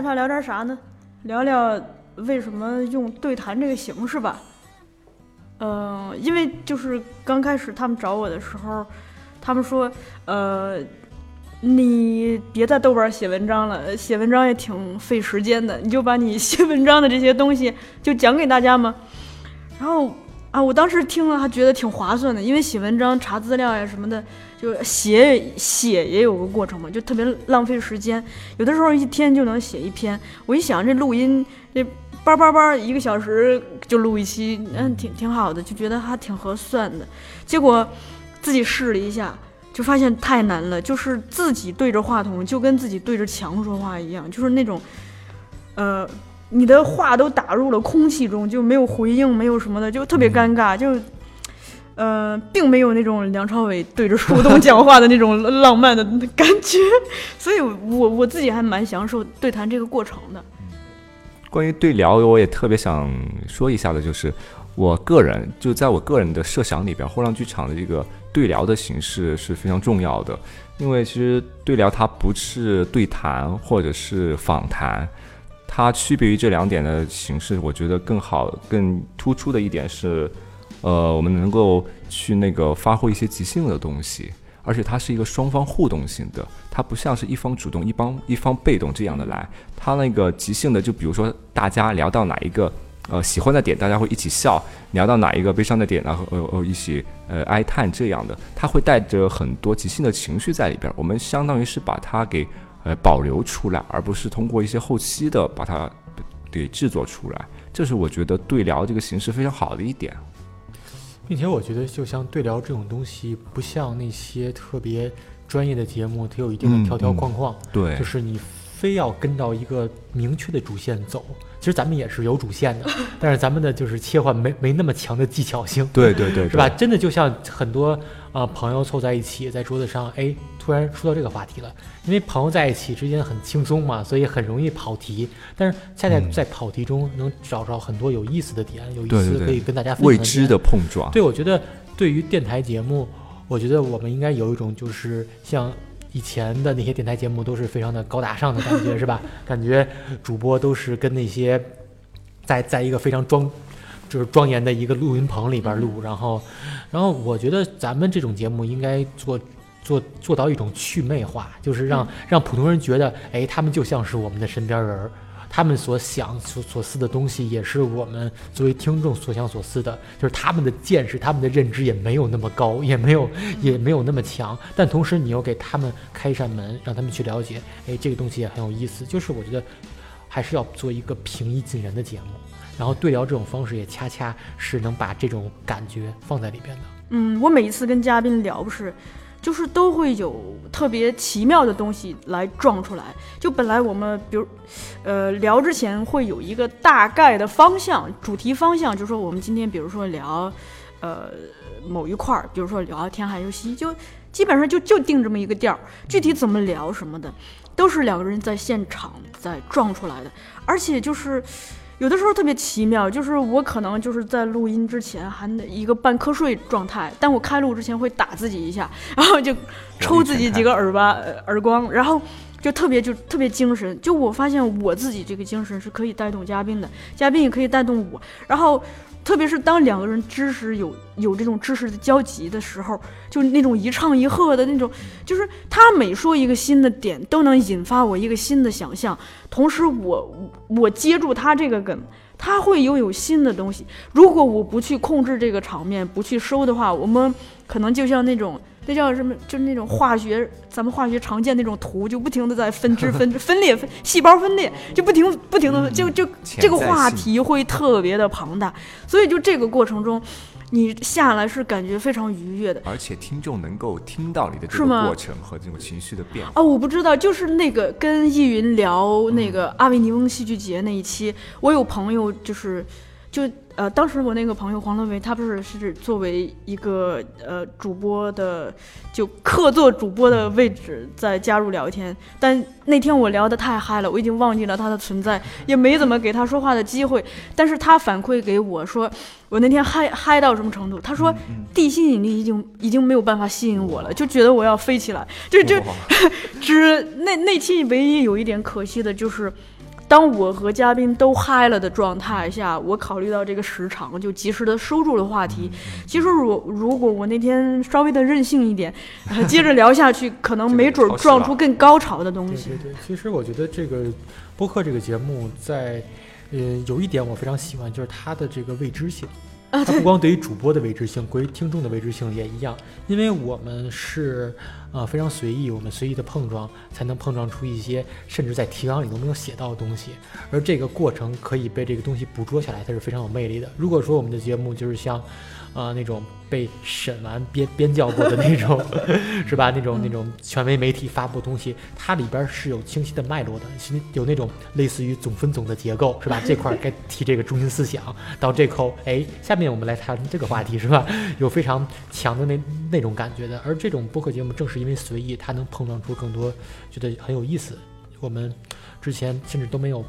一趴聊点啥呢？聊聊为什么用对谈这个形式吧。呃，因为就是刚开始他们找我的时候，他们说，呃，你别在豆瓣写文章了，写文章也挺费时间的，你就把你写文章的这些东西就讲给大家嘛。然后啊，我当时听了还觉得挺划算的，因为写文章查资料呀什么的，就写写也有个过程嘛，就特别浪费时间。有的时候一天就能写一篇，我一想这录音这叭叭叭一个小时就录一期，嗯，挺挺好的，就觉得还挺合算的。结果自己试了一下，就发现太难了，就是自己对着话筒，就跟自己对着墙说话一样，就是那种，呃，你的话都打入了空气中，就没有回应，没有什么的，就特别尴尬，就。呃，并没有那种梁朝伟对着树洞讲话的那种浪漫的感觉，所以我我自己还蛮享受对谈这个过程的。关于对聊，我也特别想说一下的，就是我个人就在我个人的设想里边，后浪剧场的这个对聊的形式是非常重要的，因为其实对聊它不是对谈或者是访谈，它区别于这两点的形式，我觉得更好、更突出的一点是，呃，我们能够去那个发挥一些即兴的东西。而且它是一个双方互动性的，它不像是一方主动、一方一方被动这样的来。它那个即兴的，就比如说大家聊到哪一个呃喜欢的点，大家会一起笑；聊到哪一个悲伤的点，然后呃呃一起呃哀叹这样的，它会带着很多即兴的情绪在里边。我们相当于是把它给呃保留出来，而不是通过一些后期的把它给制作出来。这是我觉得对聊这个形式非常好的一点。并且我觉得，就像对聊这种东西，不像那些特别专业的节目，它有一定嗯的条条框框，对就是你非要跟到一个明确的主线走。其实咱们也是有主线的，但是咱们的就是切换没没那么强的技巧性，对对对，是吧？真的就像很多啊、呃朋友凑在一起，在桌子上，哎，突然说到这个话题了，因为朋友在一起之间很轻松嘛，所以很容易跑题。但是恰恰嗯在跑题中能找着很多有意思的点，有意思可以跟大家分享未知的碰撞。对，我觉得对于电台节目，我觉得我们应该有一种就是像以前的那些电台节目都是非常的高大上的感觉，是吧？感觉主播都是跟那些在在一个非常庄。就是庄严的一个录音棚里边录，然后，然后我觉得咱们这种节目应该做做做到一种祛魅化，就是让让普通人觉得，哎，他们就像是我们的身边人儿，他们所想所所思的东西，也是我们作为听众所想所思的，就是他们的见识、他们的认知也没有那么高，也没有也没有那么强，但同时你又给他们开一扇门，让他们去了解，哎，这个东西也很有意思。就是我觉得还是要做一个平易近人的节目，然后对聊这种方式也恰恰是能把这种感觉放在里边的。嗯，我每一次跟嘉宾聊，不是，就是都会有特别奇妙的东西来撞出来。就本来我们比如，呃，聊之前会有一个大概的方向，主题方向，就是说我们今天比如说聊，呃，某一块儿，比如说聊天海游戏，就基本上就就定这么一个调儿，具体怎么聊什么的，都是两个人在现场在撞出来的，而且就是。有的时候特别奇妙，就是我可能就是在录音之前还得一个半瞌睡状态，但我开录之前会打自己一下，然后就抽自己几个耳巴、呃耳光，然后就特别就特别精神。就我发现我自己这个精神是可以带动嘉宾的，嘉宾也可以带动我。然后特别是当两个人知识有有这种知识的交集的时候，就那种一唱一和的那种，就是他每说一个新的点，都能引发我一个新的想象。同时我，我接住他这个梗，他会拥有新的东西。如果我不去控制这个场面，不去收的话，我们可能就像那种那叫什么，就是那种化学，咱们化学常见那种图，就不停的在分支、分支、分裂、分细胞分裂，就不停不停的，就就这个话题会特别的庞大。所以就这个过程中，你下来是感觉非常愉悦的。而且听众能够听到你的这个过程和这种情绪的变化。啊，我不知道，就是那个跟易云聊那个阿维尼翁戏剧节那一期，我有朋友就是就呃，当时我那个朋友黄乐维，他不是是作为一个呃主播的，就客座主播的位置在加入聊天，但那天我聊得太嗨了，我已经忘记了他的存在，也没怎么给他说话的机会。但是他反馈给我说，我那天嗨嗨到什么程度？他说地心引力已经已经没有办法吸引我了，就觉得我要飞起来，就就 只那那期唯一有一点可惜的就是，当我和嘉宾都嗨了的状态下，我考虑到这个时长，就及时的收住了话题。其实如如果我那天稍微的任性一点，呃 接着聊下去，可能没准儿撞出更高潮的东西。对对对，其实我觉得这个播客这个节目在，呃，有一点我非常喜欢，就是它的这个未知性。它不光对于主播的未知性，对于听众的未知性也一样，因为我们是呃非常随意，我们随意的碰撞，才能碰撞出一些甚至在提纲里都没有写到的东西，而这个过程可以被这个东西捕捉下来，它是非常有魅力的。如果说我们的节目就是像，呃那种被审完编编校过的那种，是吧？那种那种权威媒体发布的东西，它里边是有清晰的脉络的，是有那种类似于总分总的结构，是吧？这块儿该提这个中心思想，到这口，哎，下面我们来谈这个话题，是吧？有非常强的那那种感觉的。而这种播客节目正是因为随意，它能碰撞出更多觉得很有意思，我们之前甚至都没有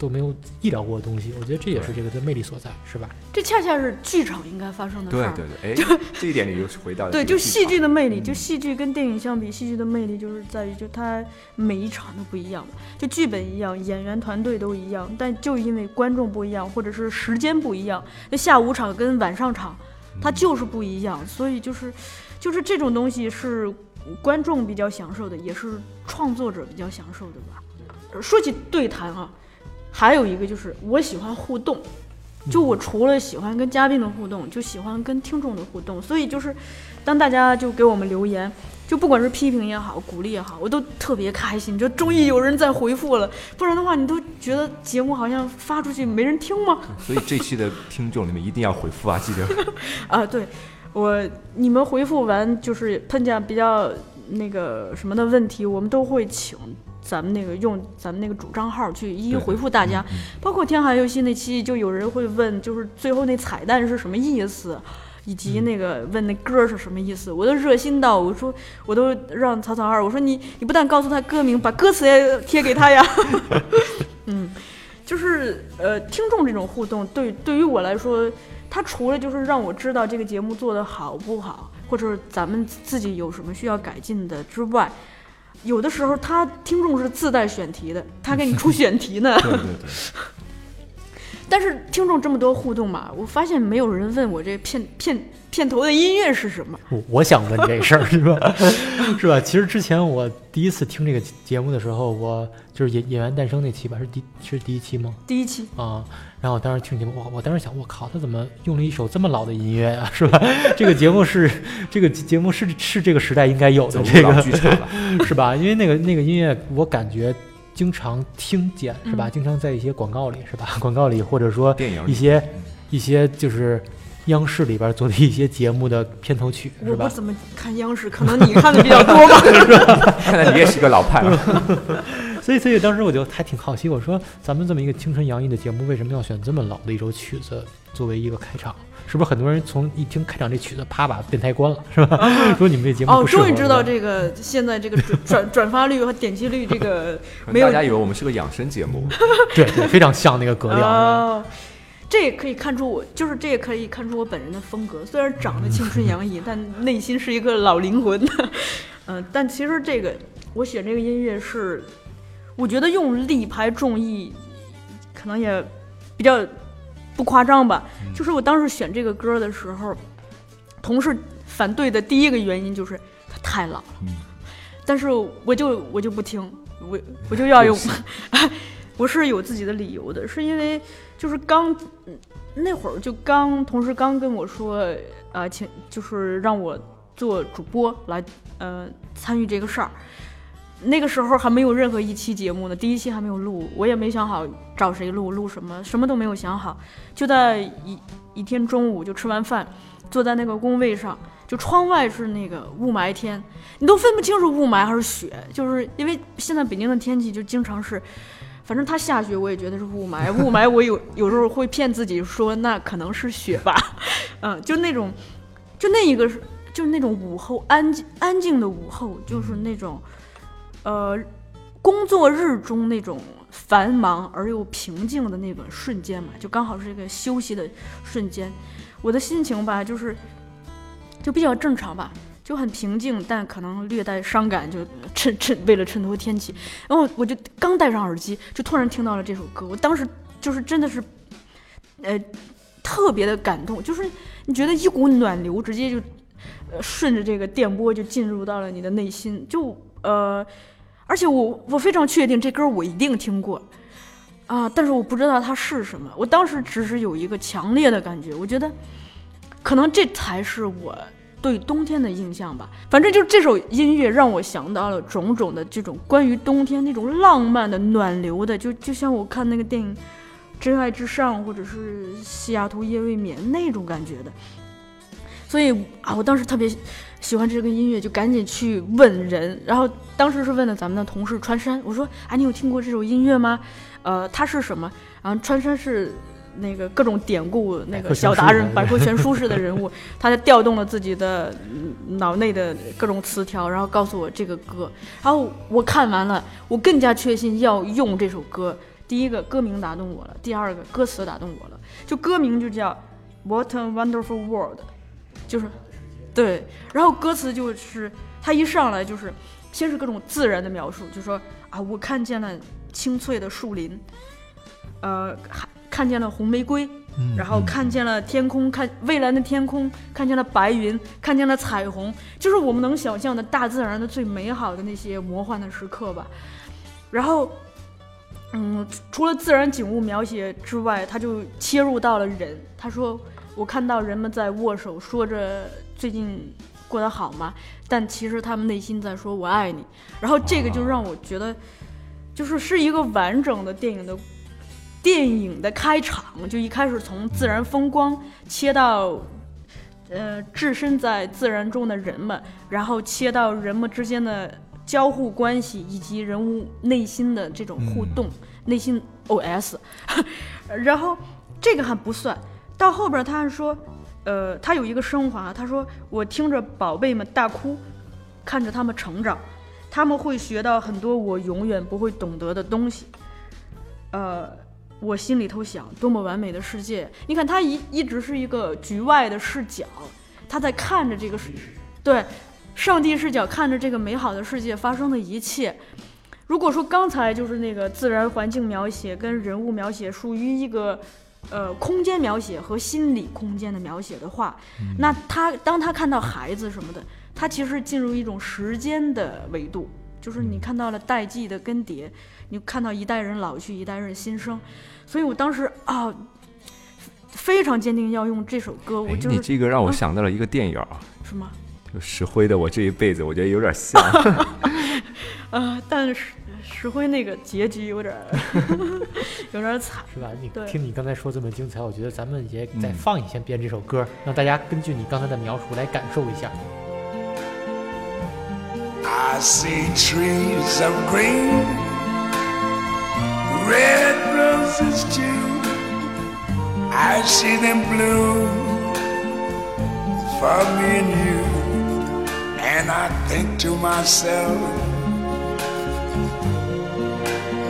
都没有意料过的东西。我觉得这也是这个的魅力所在，是吧？这恰恰是剧场应该发生的事儿。对对对，哎，这一点你又是回到了 对，就戏剧的魅力，嗯就戏剧跟电影相比，戏剧的魅力就是在于，就它每一场都不一样，就剧本一样，演员团队都一样，但就因为观众不一样，或者是时间不一样，那下午场跟晚上场，它就是不一样，所以就是，就是这种东西是观众比较享受的，也是创作者比较享受的吧。说起对谈啊，还有一个就是我喜欢互动。就我除了喜欢跟嘉宾的互动，就喜欢跟听众的互动，所以就是，当大家就给我们留言，就不管是批评也好，鼓励也好，我都特别开心，就终于有人在回复了，不然的话，你都觉得节目好像发出去没人听吗？所以这期的听众你们一定要回复啊，记得。啊，对，我你们回复完就是碰见比较那个什么的问题，我们都会请咱们那个用咱们那个主账号去一一回复大家。包括天海游戏那期，就有人会问，就是最后那彩蛋是什么意思？以及那个问那歌是什么意思，我都热心到我说，我都让草草二，我说你你不但告诉他歌名，把歌词也贴给他呀。嗯，就是呃，听众这种互动，对对于我来说，它除了就是让我知道这个节目做得好不好，或者咱们自己有什么需要改进的之外，有的时候他听众是自带选题的，他给你出选题呢。对 对对，但是听众这么多互动嘛，我发现没有人问我这片片片头的音乐是什么。我我想问这事儿是吧？是吧？其实之前我第一次听这个节目的时候，我就是演演员诞生那期吧，是第是第一期吗？第一期，啊、然后我当时听节目，我我当时想，我靠，他怎么用了一首这么老的音乐啊？是吧？这个节目是这个节目是是这个时代应该有的这个剧场了。是吧？因为那个那个音乐，我感觉经常听见，是吧？嗯经常在一些广告里，是吧？广告里或者说电影一些一些就是央视里边做的一些节目的片头曲，是吧？我怎么看央视，可能你看的比较多 吧。看来你也是个老派了。所以，所以当时我就还挺好奇，我说咱们这么一个青春洋溢的节目，为什么要选这么老的一首曲子作为一个开场？是不是很多人从一听开场这曲子，啪把电台关了，是吧？说你们这节目哦，终于知道这个现在这个转转 转发率和点击率这个没有大家以为我们是个养生节目，对对，非常像那个格调。哦，这也可以看出我，就是这也可以看出我本人的风格。虽然长得青春洋溢，但内心是一个老灵魂。嗯、但其实这个我选这个音乐是，我觉得用力排众议，可能也比较不夸张吧。就是我当时选这个歌的时候，同事反对的第一个原因就是它太老了。嗯但是我就我就不听，我我就要用就是，我是有自己的理由的，是因为就是刚嗯那会儿就刚同事刚跟我说，呃，请就是让我做主播来呃参与这个事儿。那个时候还没有任何一期节目呢，第一期还没有录，我也没想好找谁录，录什么，什么都没有想好。就在一一天中午就吃完饭，坐在那个工位上，就窗外是那个雾霾天，你都分不清是雾霾还是雪，就是因为现在北京的天气就经常是，反正它下雪，我也觉得是雾霾。雾霾，我有有时候会骗自己说那可能是雪吧，嗯，就那种，就那一个是，就是那种午后安静安静的午后，就是那种，呃，工作日中那种繁忙而又平静的那个瞬间嘛，就刚好是一个休息的瞬间。我的心情吧，就是就比较正常吧，就很平静，但可能略带伤感，就衬衬为了衬托天气。然后我就刚戴上耳机，就突然听到了这首歌，我当时就是真的是，呃，特别的感动，就是你觉得一股暖流直接就，呃，顺着这个电波就进入到了你的内心，就呃，而且我我非常确定这歌我一定听过。啊，但是我不知道它是什么。我当时只是有一个强烈的感觉，我觉得，可能这才是我对冬天的印象吧。反正就这首音乐让我想到了种种的这种关于冬天那种浪漫的、暖流的，就就像我看那个电影《真爱至上》或者是《西雅图夜未眠》那种感觉的。所以啊，我当时特别喜欢这个音乐，就赶紧去问人。然后当时是问了咱们的同事川山，我说：“啊，你有听过这首音乐吗？”呃，它是什么？然后川山是那个各种典故那个小达人、百科全书式的人物，他调动了自己的嗯脑内的各种词条，然后告诉我这个歌。然后我看完了，我更加确信要用这首歌。第一个歌名打动我了，第二个歌词打动我了。就歌名就叫《What a Wonderful World》，就是对，然后歌词就是他一上来就是先是各种自然的描述，就说啊，我看见了。青翠的树林，呃，看看见了红玫瑰，然后看见了天空，看蔚蓝的天空，看见了白云，看见了彩虹，就是我们能想象的大自然的最美好的那些魔幻的时刻吧。然后，嗯，除了自然景物描写之外，他就切入到了人。他说：“我看到人们在握手，说着最近过得好吗？但其实他们内心在说我爱你。”然后这个就让我觉得。就是是一个完整的电影的电影的开场，就一开始从自然风光切到，呃，置身在自然中的人们，然后切到人们之间的交互关系以及人物内心的这种互动，内心 OS，然后这个还不算，到后边他还说，呃，他有一个升华，他说我听着宝贝们大哭，看着他们成长。他们会学到很多我永远不会懂得的东西，呃，我心里头想，多么完美的世界！你看，他一一直是一个局外的视角，他在看着这个世，对，上帝视角看着这个美好的世界发生的一切。如果说刚才就是那个自然环境描写跟人物描写属于一个呃空间描写和心理空间的描写的话，那他当他看到孩子什么的。他其实进入一种时间的维度，就是你看到了代际的更迭，你看到一代人老去，一代人新生，所以我当时啊，非常坚定要用这首歌。我就是你这个让我想到了一个电影啊，什么？就石灰的《我这一辈子》，我觉得有点像。啊，但是石灰那个结局有点有点惨，是吧？你听你刚才说这么精彩，我觉得咱们也再放一下遍这首歌，让大家根据你刚才的描述来感受一下。I see trees of green, red roses too. I see them bloom for me and you. And I think to myself,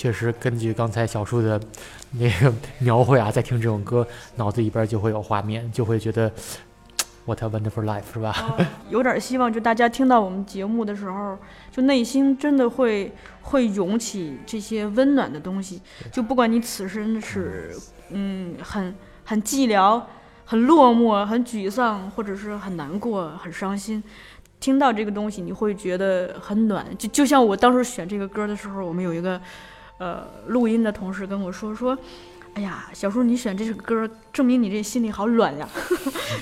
确实根据刚才小树的那个描绘啊，在听这种歌，脑子里边就会有画面，就会觉得 what a wonderful life，是吧？有点希望，就大家听到我们节目的时候，就内心真的会会涌起这些温暖的东西。就不管你此生是嗯很很寂寥、很落寞、很沮丧，或者是很难过、很伤心，听到这个东西你会觉得很暖。就就像我当时选这个歌的时候，我们有一个呃录音的同事跟我说说。哎呀，小叔，你选这首歌，证明你这心里好暖呀！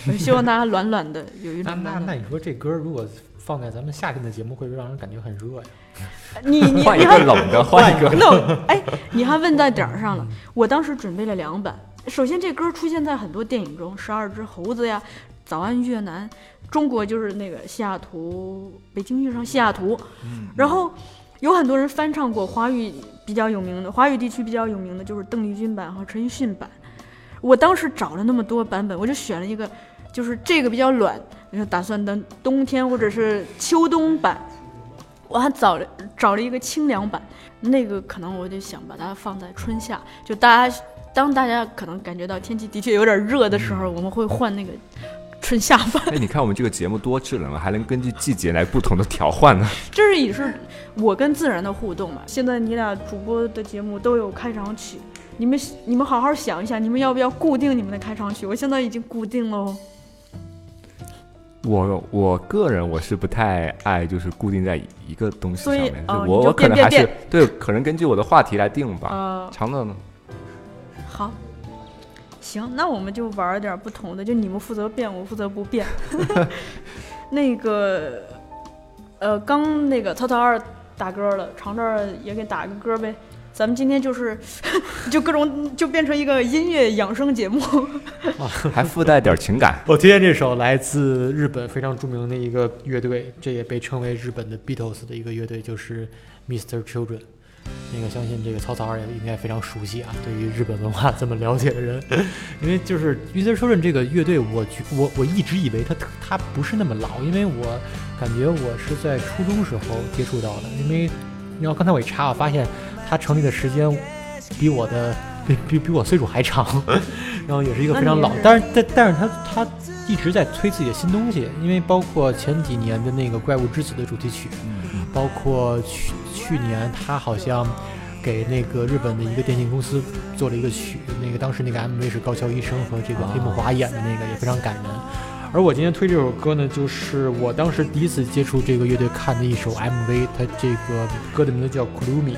我 希望大家暖暖的，有一那那种暖暖。那你说这歌如果放在咱们夏天的节目，会不会让人感觉很热呀？你你换一你还个冷的，换一个。那哎，你还问在点儿上了。我当时准备了两版，首先这歌出现在很多电影中，《十二只猴子》呀，《早安越南》，中国就是那个西雅图，北京遇上西雅图，然后有很多人翻唱过华语比较有名的，华语地区比较有名的就是邓丽君版和陈奕迅版。我当时找了那么多版本，我就选了一个，就是这个比较暖，就打算等冬天或者是秋冬版。我还找了找了一个清凉版，那个可能我就想把它放在春夏，就大家当大家可能感觉到天气的确有点热的时候，我们会换那个春夏版。哎，你看我们这个节目多智能啊，还能根据季节来不同的调换呢。这是也是我跟自然的互动嘛。现在你俩主播的节目都有开场曲，你们你们好好想一下，你们要不要固定你们的开场曲？我现在已经固定了哦。我我个人我是不太爱就是固定在一个东西上面，我我可能还是对，可能根据我的话题来定吧。呃，长的呢？好，行，那我们就玩点不同的，就你们负责变，我负责不变。那个，呃，刚那个涛涛二打歌了，长这也给打个歌呗。咱们今天就是，就各种就变成一个音乐养生节目。还附带点情感。我推荐这首来自日本非常著名的一个乐队，这也被称为日本的 Beatles 的一个乐队，就是 Mr. Children。那个相信这个曹操二也应该非常熟悉啊，对于日本文化这么了解的人，因为就是 Mr. Children 这个乐队，我觉我我一直以为它特它不是那么老，因为我感觉我是在初中时候接触到的，因为然后刚才我一查，我发现他成立的时间比我的比比比我岁数还长，然后也是一个非常老但是但但是他他一直在推自己的新东西，因为包括前几年的那个《怪物之子》的主题曲，包括去去年他好像给那个日本的一个电信公司做了一个曲，那个当时那个 MV 是高桥医生和这个黑木华演的那个，也非常感人。而我今天推这首歌呢，就是我当时第一次接触这个乐队看的一首 MV，它这个歌的名字叫《Kurumi》。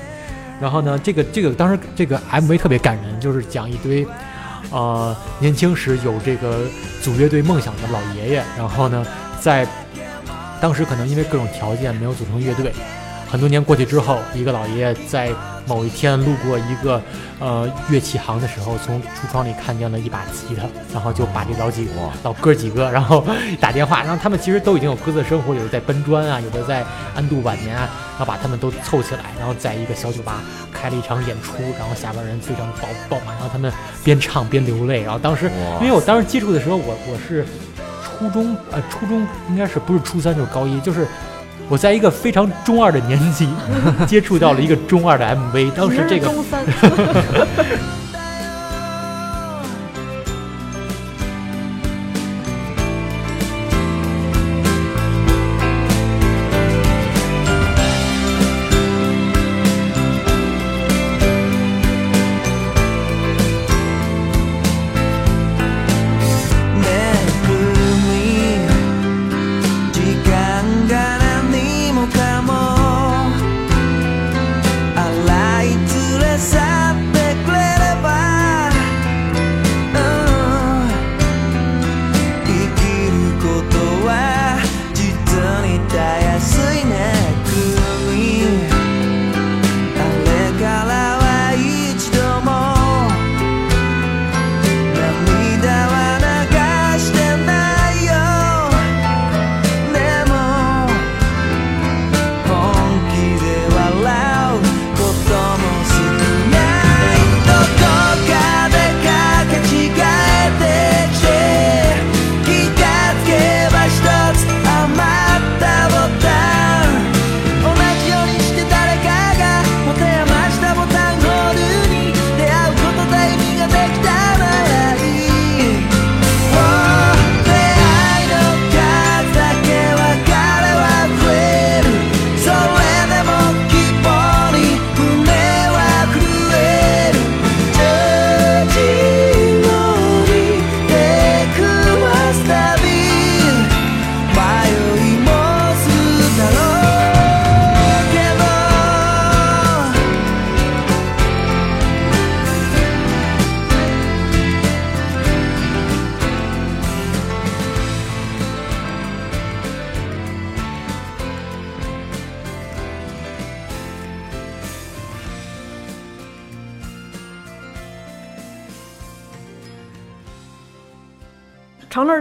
然后呢，这个这个当时这个 MV 特别感人，就是讲一堆，呃，年轻时有这个组乐队梦想的老爷爷，然后呢，在当时可能因为各种条件没有组成乐队，很多年过去之后，一个老爷爷在某一天路过一个呃乐器行的时候，从橱窗里看见了一把吉他，然后就把这老几哇。老哥几个，然后打电话，然后他们其实都已经有各自的生活，有的在搬砖啊，有的在安度晚年啊，然后把他们都凑起来，然后在一个小酒吧开了一场演出，然后下边人非常爆爆满，然后他们边唱边流泪，然后当时因为我当时接触的时候，我我是初中呃初中应该是不是初三就是高一，就是。我在一个非常中二的年纪 接触到了一个中二的 MV，当时这个中三，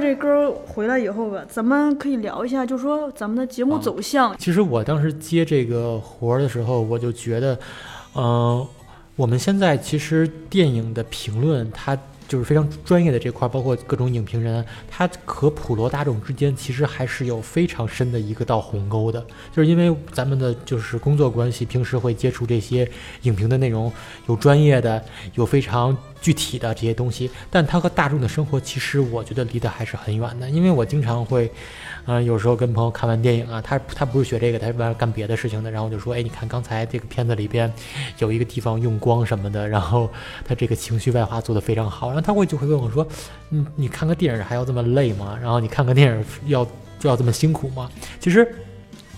这歌回来以后吧，咱们可以聊一下，就说咱们的节目啊走向。其实我当时接这个活儿的时候，我就觉得，嗯、我们现在其实电影的评论，它就是非常专业的这块儿，包括各种影评人，它和普罗大众之间其实还是有非常深的一个道鸿沟的，就是因为咱们的就是工作关系，平时会接触这些影评的内容，有专业的，有非常具体的这些东西，但它和大众的生活其实我觉得离得还是很远的，因为我经常会。嗯、有时候跟朋友看完电影啊，他他不是学这个，他是干别的事情的，然后就说，哎，你看刚才这个片子里边有一个地方用光什么的，然后他这个情绪外化做得非常好，然后他会就会问我说，你你看个电影还要这么累吗？然后你看个电影要就要这么辛苦吗？其实。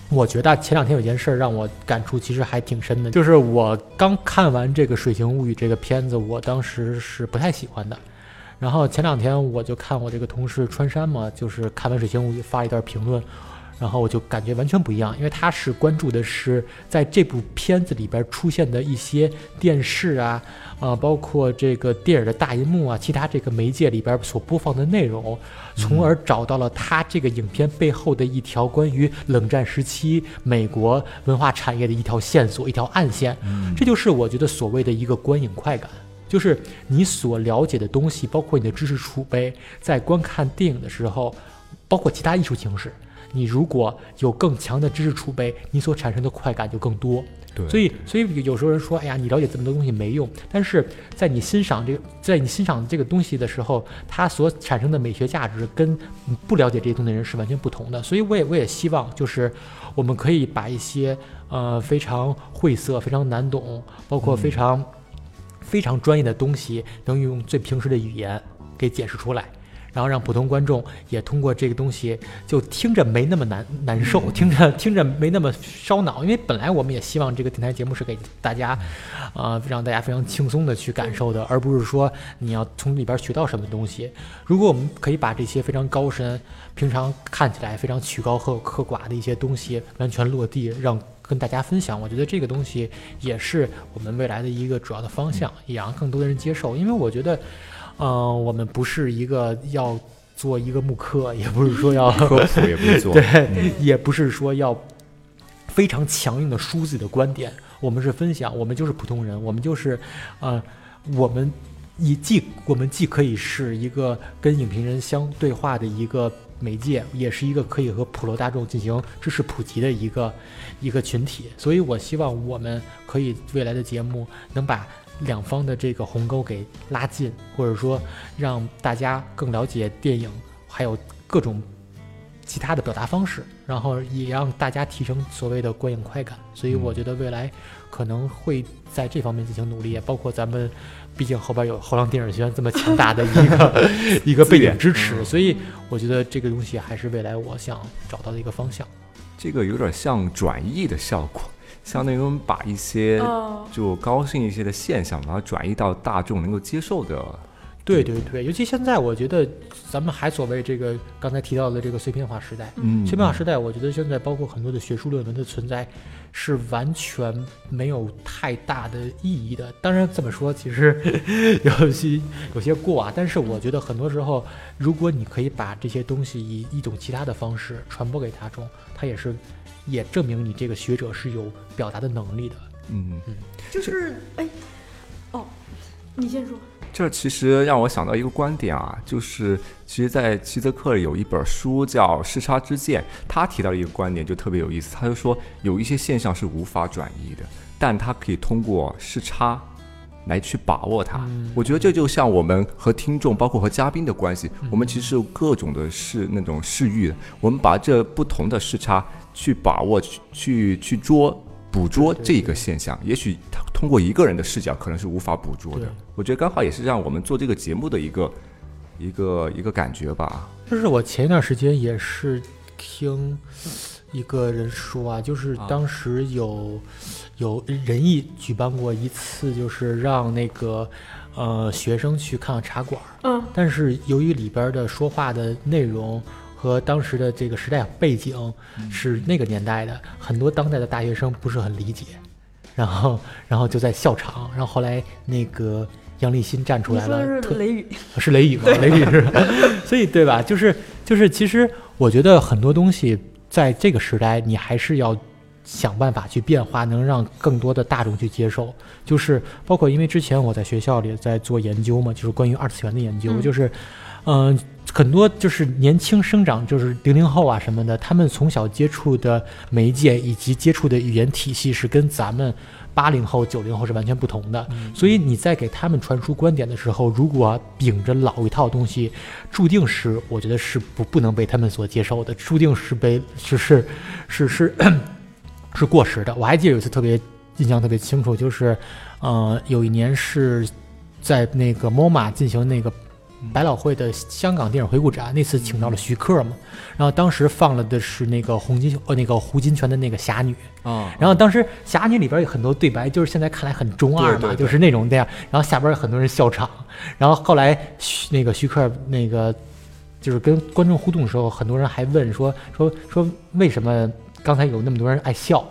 我觉得前两天有件事让我感触其实还挺深的，就是我刚看完这个《水形物语》这个片子，我当时是不太喜欢的。然后前两天我就看我这个同事川山嘛，就是看完《水形物语》发一段评论，然后我就感觉完全不一样，因为他是关注的是在这部片子里边出现的一些电视啊，啊、包括这个电影的大银幕啊，其他这个媒介里边所播放的内容，从而找到了他这个影片背后的一条关于冷战时期美国文化产业的一条线索，一条暗线。这就是我觉得所谓的一个观影快感。就是你所了解的东西，包括你的知识储备，在观看电影的时候，包括其他艺术形式，你如果有更强的知识储备，你所产生的快感就更多。对所以，所以有时候人说，哎呀，你了解这么多东西没用。但是在你欣赏这个，在你欣赏这个东西的时候，它所产生的美学价值跟你不了解这些东西的人是完全不同的。所以，我也我也希望，就是我们可以把一些呃非常晦涩、非常难懂，包括非常、非常专业的东西，能用最平时的语言给解释出来。然后让普通观众也通过这个东西，就听着没那么难难受，听着听着没那么烧脑。因为本来我们也希望这个电台节目是给大家，呃，让大家非常轻松的去感受的，而不是说你要从里边学到什么东西。如果我们可以把这些非常高深、平常看起来非常曲高和和寡的一些东西完全落地，让跟大家分享，我觉得这个东西也是我们未来的一个主要的方向，也让更多的人接受。因为我觉得。嗯、我们不是一个要做一个慕课，也不是说要 科普也不是做，对，也不是说要非常强硬的输自己的观点，我们是分享，我们就是普通人，我们就是，呃，我们以既我们既可以是一个跟影评人相对话的一个媒介，也是一个可以和普罗大众进行知识普及的一个一个群体，所以我希望我们可以未来的节目能把。两方的这个鸿沟给拉近，或者说让大家更了解电影，还有各种其他的表达方式，然后也让大家提升所谓的观影快感。所以我觉得未来可能会在这方面进行努力，也包括咱们，毕竟后边有后浪电影学院这么强大的一个 一个背景支持，所以我觉得这个东西还是未来我想找到的一个方向。这个有点像转译的效果，相当于我们把一些哦就高兴一些的现象，把它转移到大众能够接受的。对对对，尤其现在我觉得咱们还所谓这个刚才提到的这个碎片化时代，嗯碎片化时代，我觉得现在包括很多的学术论文的存在，是完全没有太大的意义的。当然这么说，其实 有些有些过啊，但是我觉得很多时候，如果你可以把这些东西以一种其他的方式传播给大众，它也是也证明你这个学者是有表达的能力的。嗯嗯，就是哎，哦，你先说。这其实让我想到一个观点啊，就是其实，在齐泽克有一本书叫《视差之剑》，他提到一个观点就特别有意思，他就说有一些现象是无法转移的，但他可以通过视差来去把握它。我觉得这就像我们和听众，包括和嘉宾的关系，我们其实有各种的是那种视域的，我们把这不同的视差去把握，去去去捉。捕捉这个现象，也许他通过一个人的视角可能是无法捕捉的。我觉得刚好也是让我们做这个节目的一个一个一个感觉吧。就是我前一段时间也是听一个人说啊，就是啊。当时有有仁义举办过一次，就是让那个呃学生去看茶馆儿，嗯，但是由于里边儿的说话的内容和当时的这个时代背景是那个年代的，很多当代的大学生不是很理解，然后然后就在笑场，然后后来那个杨立新站出来了，是雷雨，是雷雨吗？雷雨是？所以对吧？就是就是，其实我觉得很多东西在这个时代，你还是要想办法去变化，能让更多的大众去接受。就是包括因为之前我在学校里在做研究嘛，就是关于二次元的研究，嗯就是嗯、很多就是年轻生长，就是零零后啊什么的，他们从小接触的媒介以及接触的语言体系是跟咱们八零后、九零后是完全不同的。所以你在给他们传输观点的时候，如果秉着老一套东西，注定是我觉得是不不能被他们所接受的，注定是被是是是是 是过时的。我还记得有一次特别印象特别清楚，就是呃有一年是在那个 MoMA 进行那个百老汇的香港电影回顾展，那次请到了徐克嘛，然后当时放了的是那个洪金呃那个胡金铨的那个侠女，啊，然后当时《侠女》里边有很多对白，就是现在看来很中二嘛，就是那种那样。然后下边有很多人笑场，然后后来徐那个徐克那个就是跟观众互动的时候，很多人还问说说说为什么刚才有那么多人爱笑？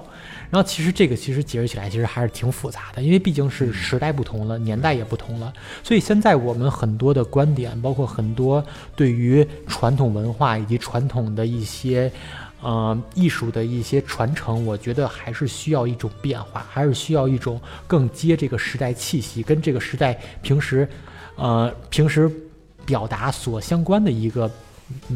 然后其实这个其实解释起来其实还是挺复杂的，因为毕竟是时代不同了，年代也不同了，所以现在我们很多的观点，包括很多对于传统文化以及传统的一些呃艺术的一些传承，我觉得还是需要一种变化，还是需要一种更接这个时代气息，跟这个时代平时呃平时表达所相关的一个。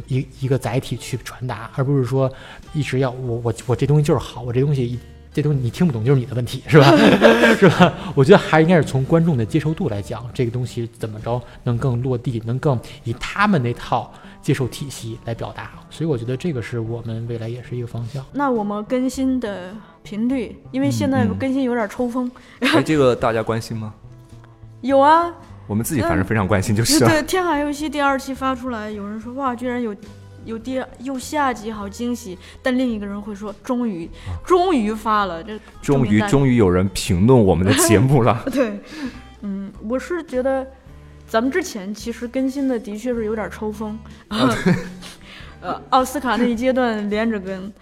一一个载体去传达，而不是说一直要我我我这东西就是好，我这东西这东西你听不懂就是你的问题，是吧？是吧？我觉得还应该是从观众的接受度来讲，这个东西怎么着能更落地，能更以他们那套接受体系来表达。所以我觉得这个是我们未来也是一个方向。那我们更新的频率，因为现在更新有点抽风。哎，这个大家关心吗？有啊，我们自己反正非常关心，就是对，《天海游戏》第二期发出来，有人说哇，居然有有第二又下集，好惊喜。但另一个人会说，终于终于发了，这终于终于有人评论我们的节目了。对，嗯，我是觉得咱们之前其实更新的的确是有点抽风，呃，奥斯卡那一阶段连着更，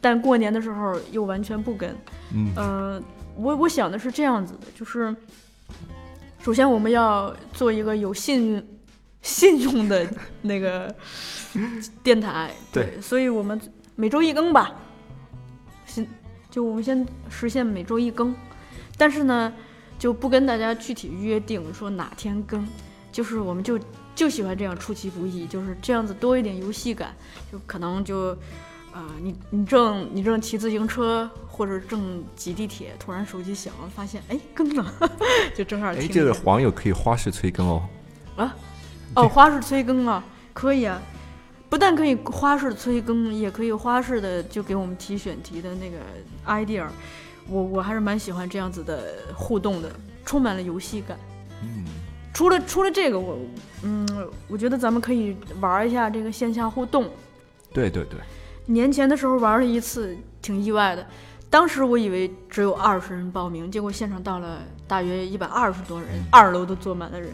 但过年的时候又完全不更。嗯呃，我我想的是这样子的，就是首先我们要做一个有信用信用的那个电台，对。所以我们每周一更吧，先就我们先实现每周一更，但是呢，就不跟大家具体约定说哪天更，就是我们就就喜欢这样出其不意，就是这样子多一点游戏感，就可能就。啊、你你正你正骑自行车或者正挤地铁，突然手机响了，发现哎更了，就正好听哎，见。这个网友可以花式催更哦。哦，花式催更啊，可以啊，不但可以花式催更，也可以花式的就给我们提选题的那个 idea。我我还是蛮喜欢这样子的互动的，充满了游戏感。嗯，除了除了这个，我嗯，我觉得咱们可以玩一下这个线下互动。对对对，年前的时候玩了一次，挺意外的。当时我以为只有二十人报名，结果现场到了大约一百二十多人，二楼都坐满了人，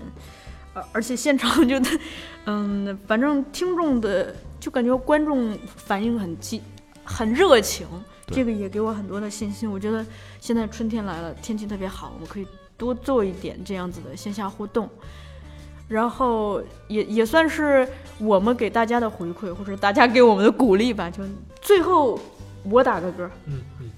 呃，而且现场就，嗯，反正听众的就感觉观众反应很激，很热情，这个也给我很多的信心。我觉得现在春天来了，天气特别好，我们可以多做一点这样子的线下互动。然后也也算是我们给大家的回馈，或者大家给我们的鼓励吧。就最后我打个歌，嗯嗯，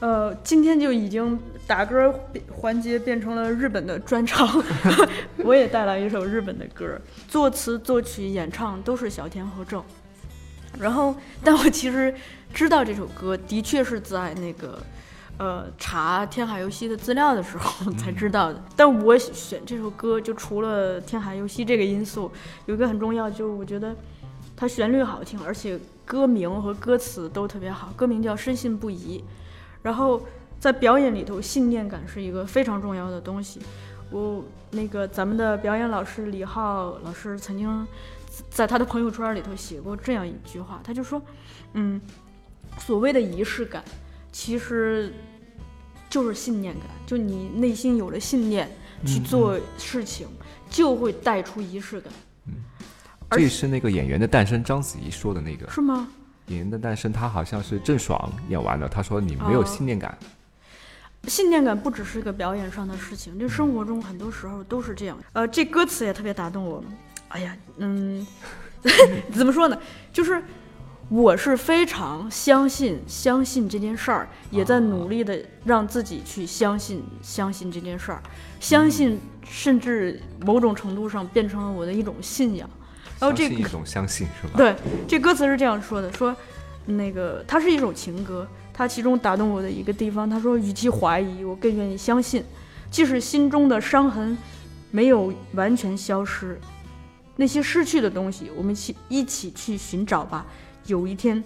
呃，今天就已经打歌环节变成了日本的专场，我也带来一首日本的歌，作词、作曲、演唱都是小田和正。然后，但我其实知道这首歌，的确是在那个呃查天海游戏的资料的时候才知道的。但我选这首歌，就除了天海游戏这个因素，有一个很重要，就是我觉得它旋律好听，而且歌名和歌词都特别好。歌名叫《深信不疑》，然后在表演里头，信念感是一个非常重要的东西。我那个咱们的表演老师李浩老师曾经在他的朋友圈里头写过这样一句话，他就说，嗯，所谓的仪式感，其实就是信念感，就你内心有了信念去做事情，就会带出仪式感，嗯这是那个演员的诞生，章子怡说的那个是吗？演员的诞生，他好像是郑爽演完了，他说你没有哦信念感。信念感不只是一个表演上的事情，就生活中很多时候都是这样。呃，这歌词也特别打动我。哎呀，嗯，怎么说呢？就是我是非常相信相信这件事儿，也在努力的让自己去相信相信这件事儿，相信甚至某种程度上变成了我的一种信仰。然后这一种相信是吧？对，这歌词是这样说的：说那个它是一首情歌，他其中打动我的一个地方，他说，与其怀疑，我更愿意相信，即使心中的伤痕没有完全消失，那些失去的东西，我们去一起去寻找吧，有一天，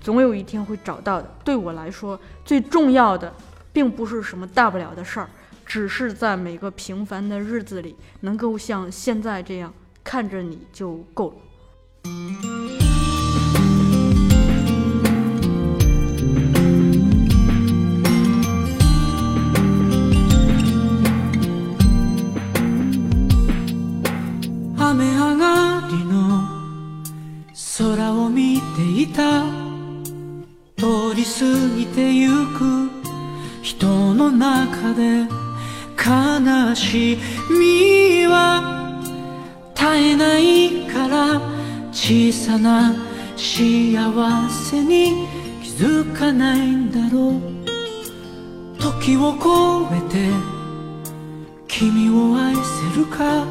总有一天会找到的。对我来说，最重要的并不是什么大不了的事儿，只是在每个平凡的日子里，能够像现在这样看着你就够了。空を見ていた。通り過ぎてゆく。人の中で。悲しみは。絶えないから。小さな幸せに気づかないんだろう。時を超えて。君を愛せるか。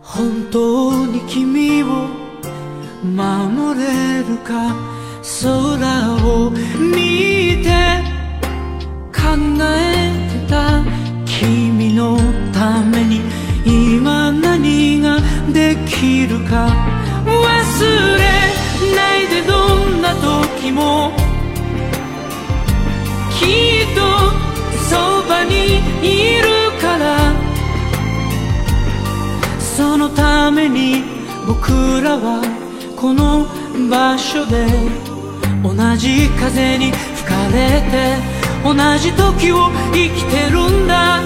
本当に君を守れるか？空を見て考えてた君のために今何ができるか？忘れないでどんな時もきっとそばにいるから。そのために僕らはこの場所で同じ風に吹かれて同じ時を生きてるんだ。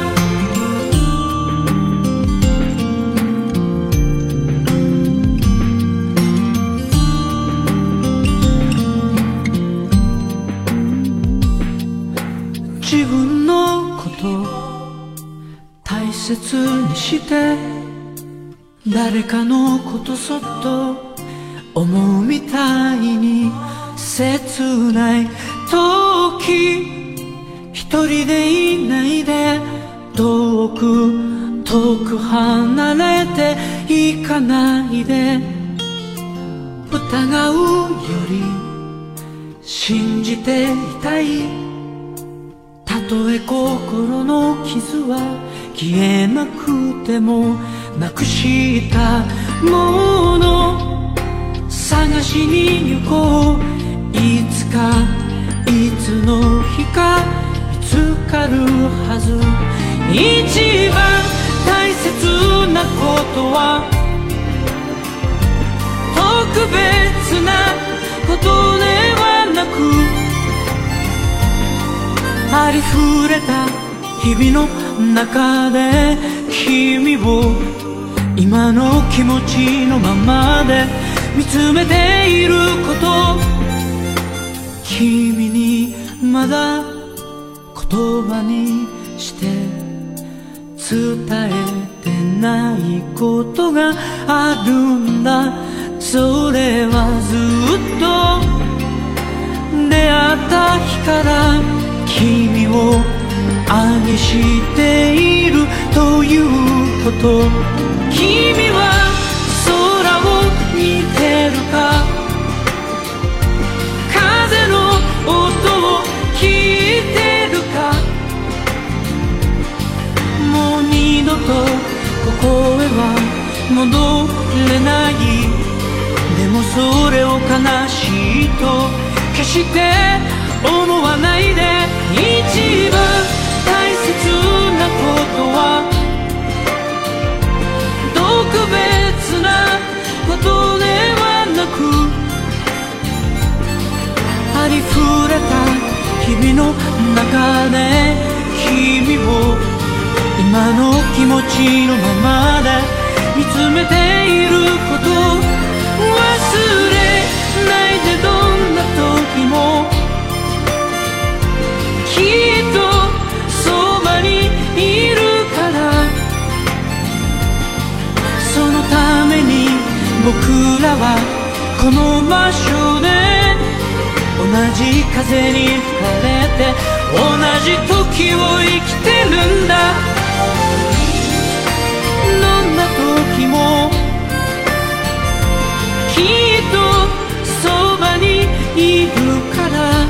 自分のこと大切にして誰かのことそっと思うみたいに切ない時一人でいないで遠く遠く離れていかないで。疑うより信じていたい。たとえ心の傷は消えなくてもなくしたもの。探しに行こう。いつかいつの日か見つかるはず。一番大切なことは特別なことではなくありふれた日々の中で君を今の気持ちのままで見つめていること。君にまだ言葉にして伝えてないことがあるんだ。それはずっと出会った日から君を愛しているということ。君はここへは戻れない。でもそれを悲しいと決して思わないで。一番大切なことは。特別なことではなく。ありふれた日々の中で君を今の気持ちのままで見つめていること忘れないでどんな時もきっとそばにいるから。そのために僕らはこの場所で。同じ風に吹かれて同じ時を生きてるんだ。時もきっとそばにいるから。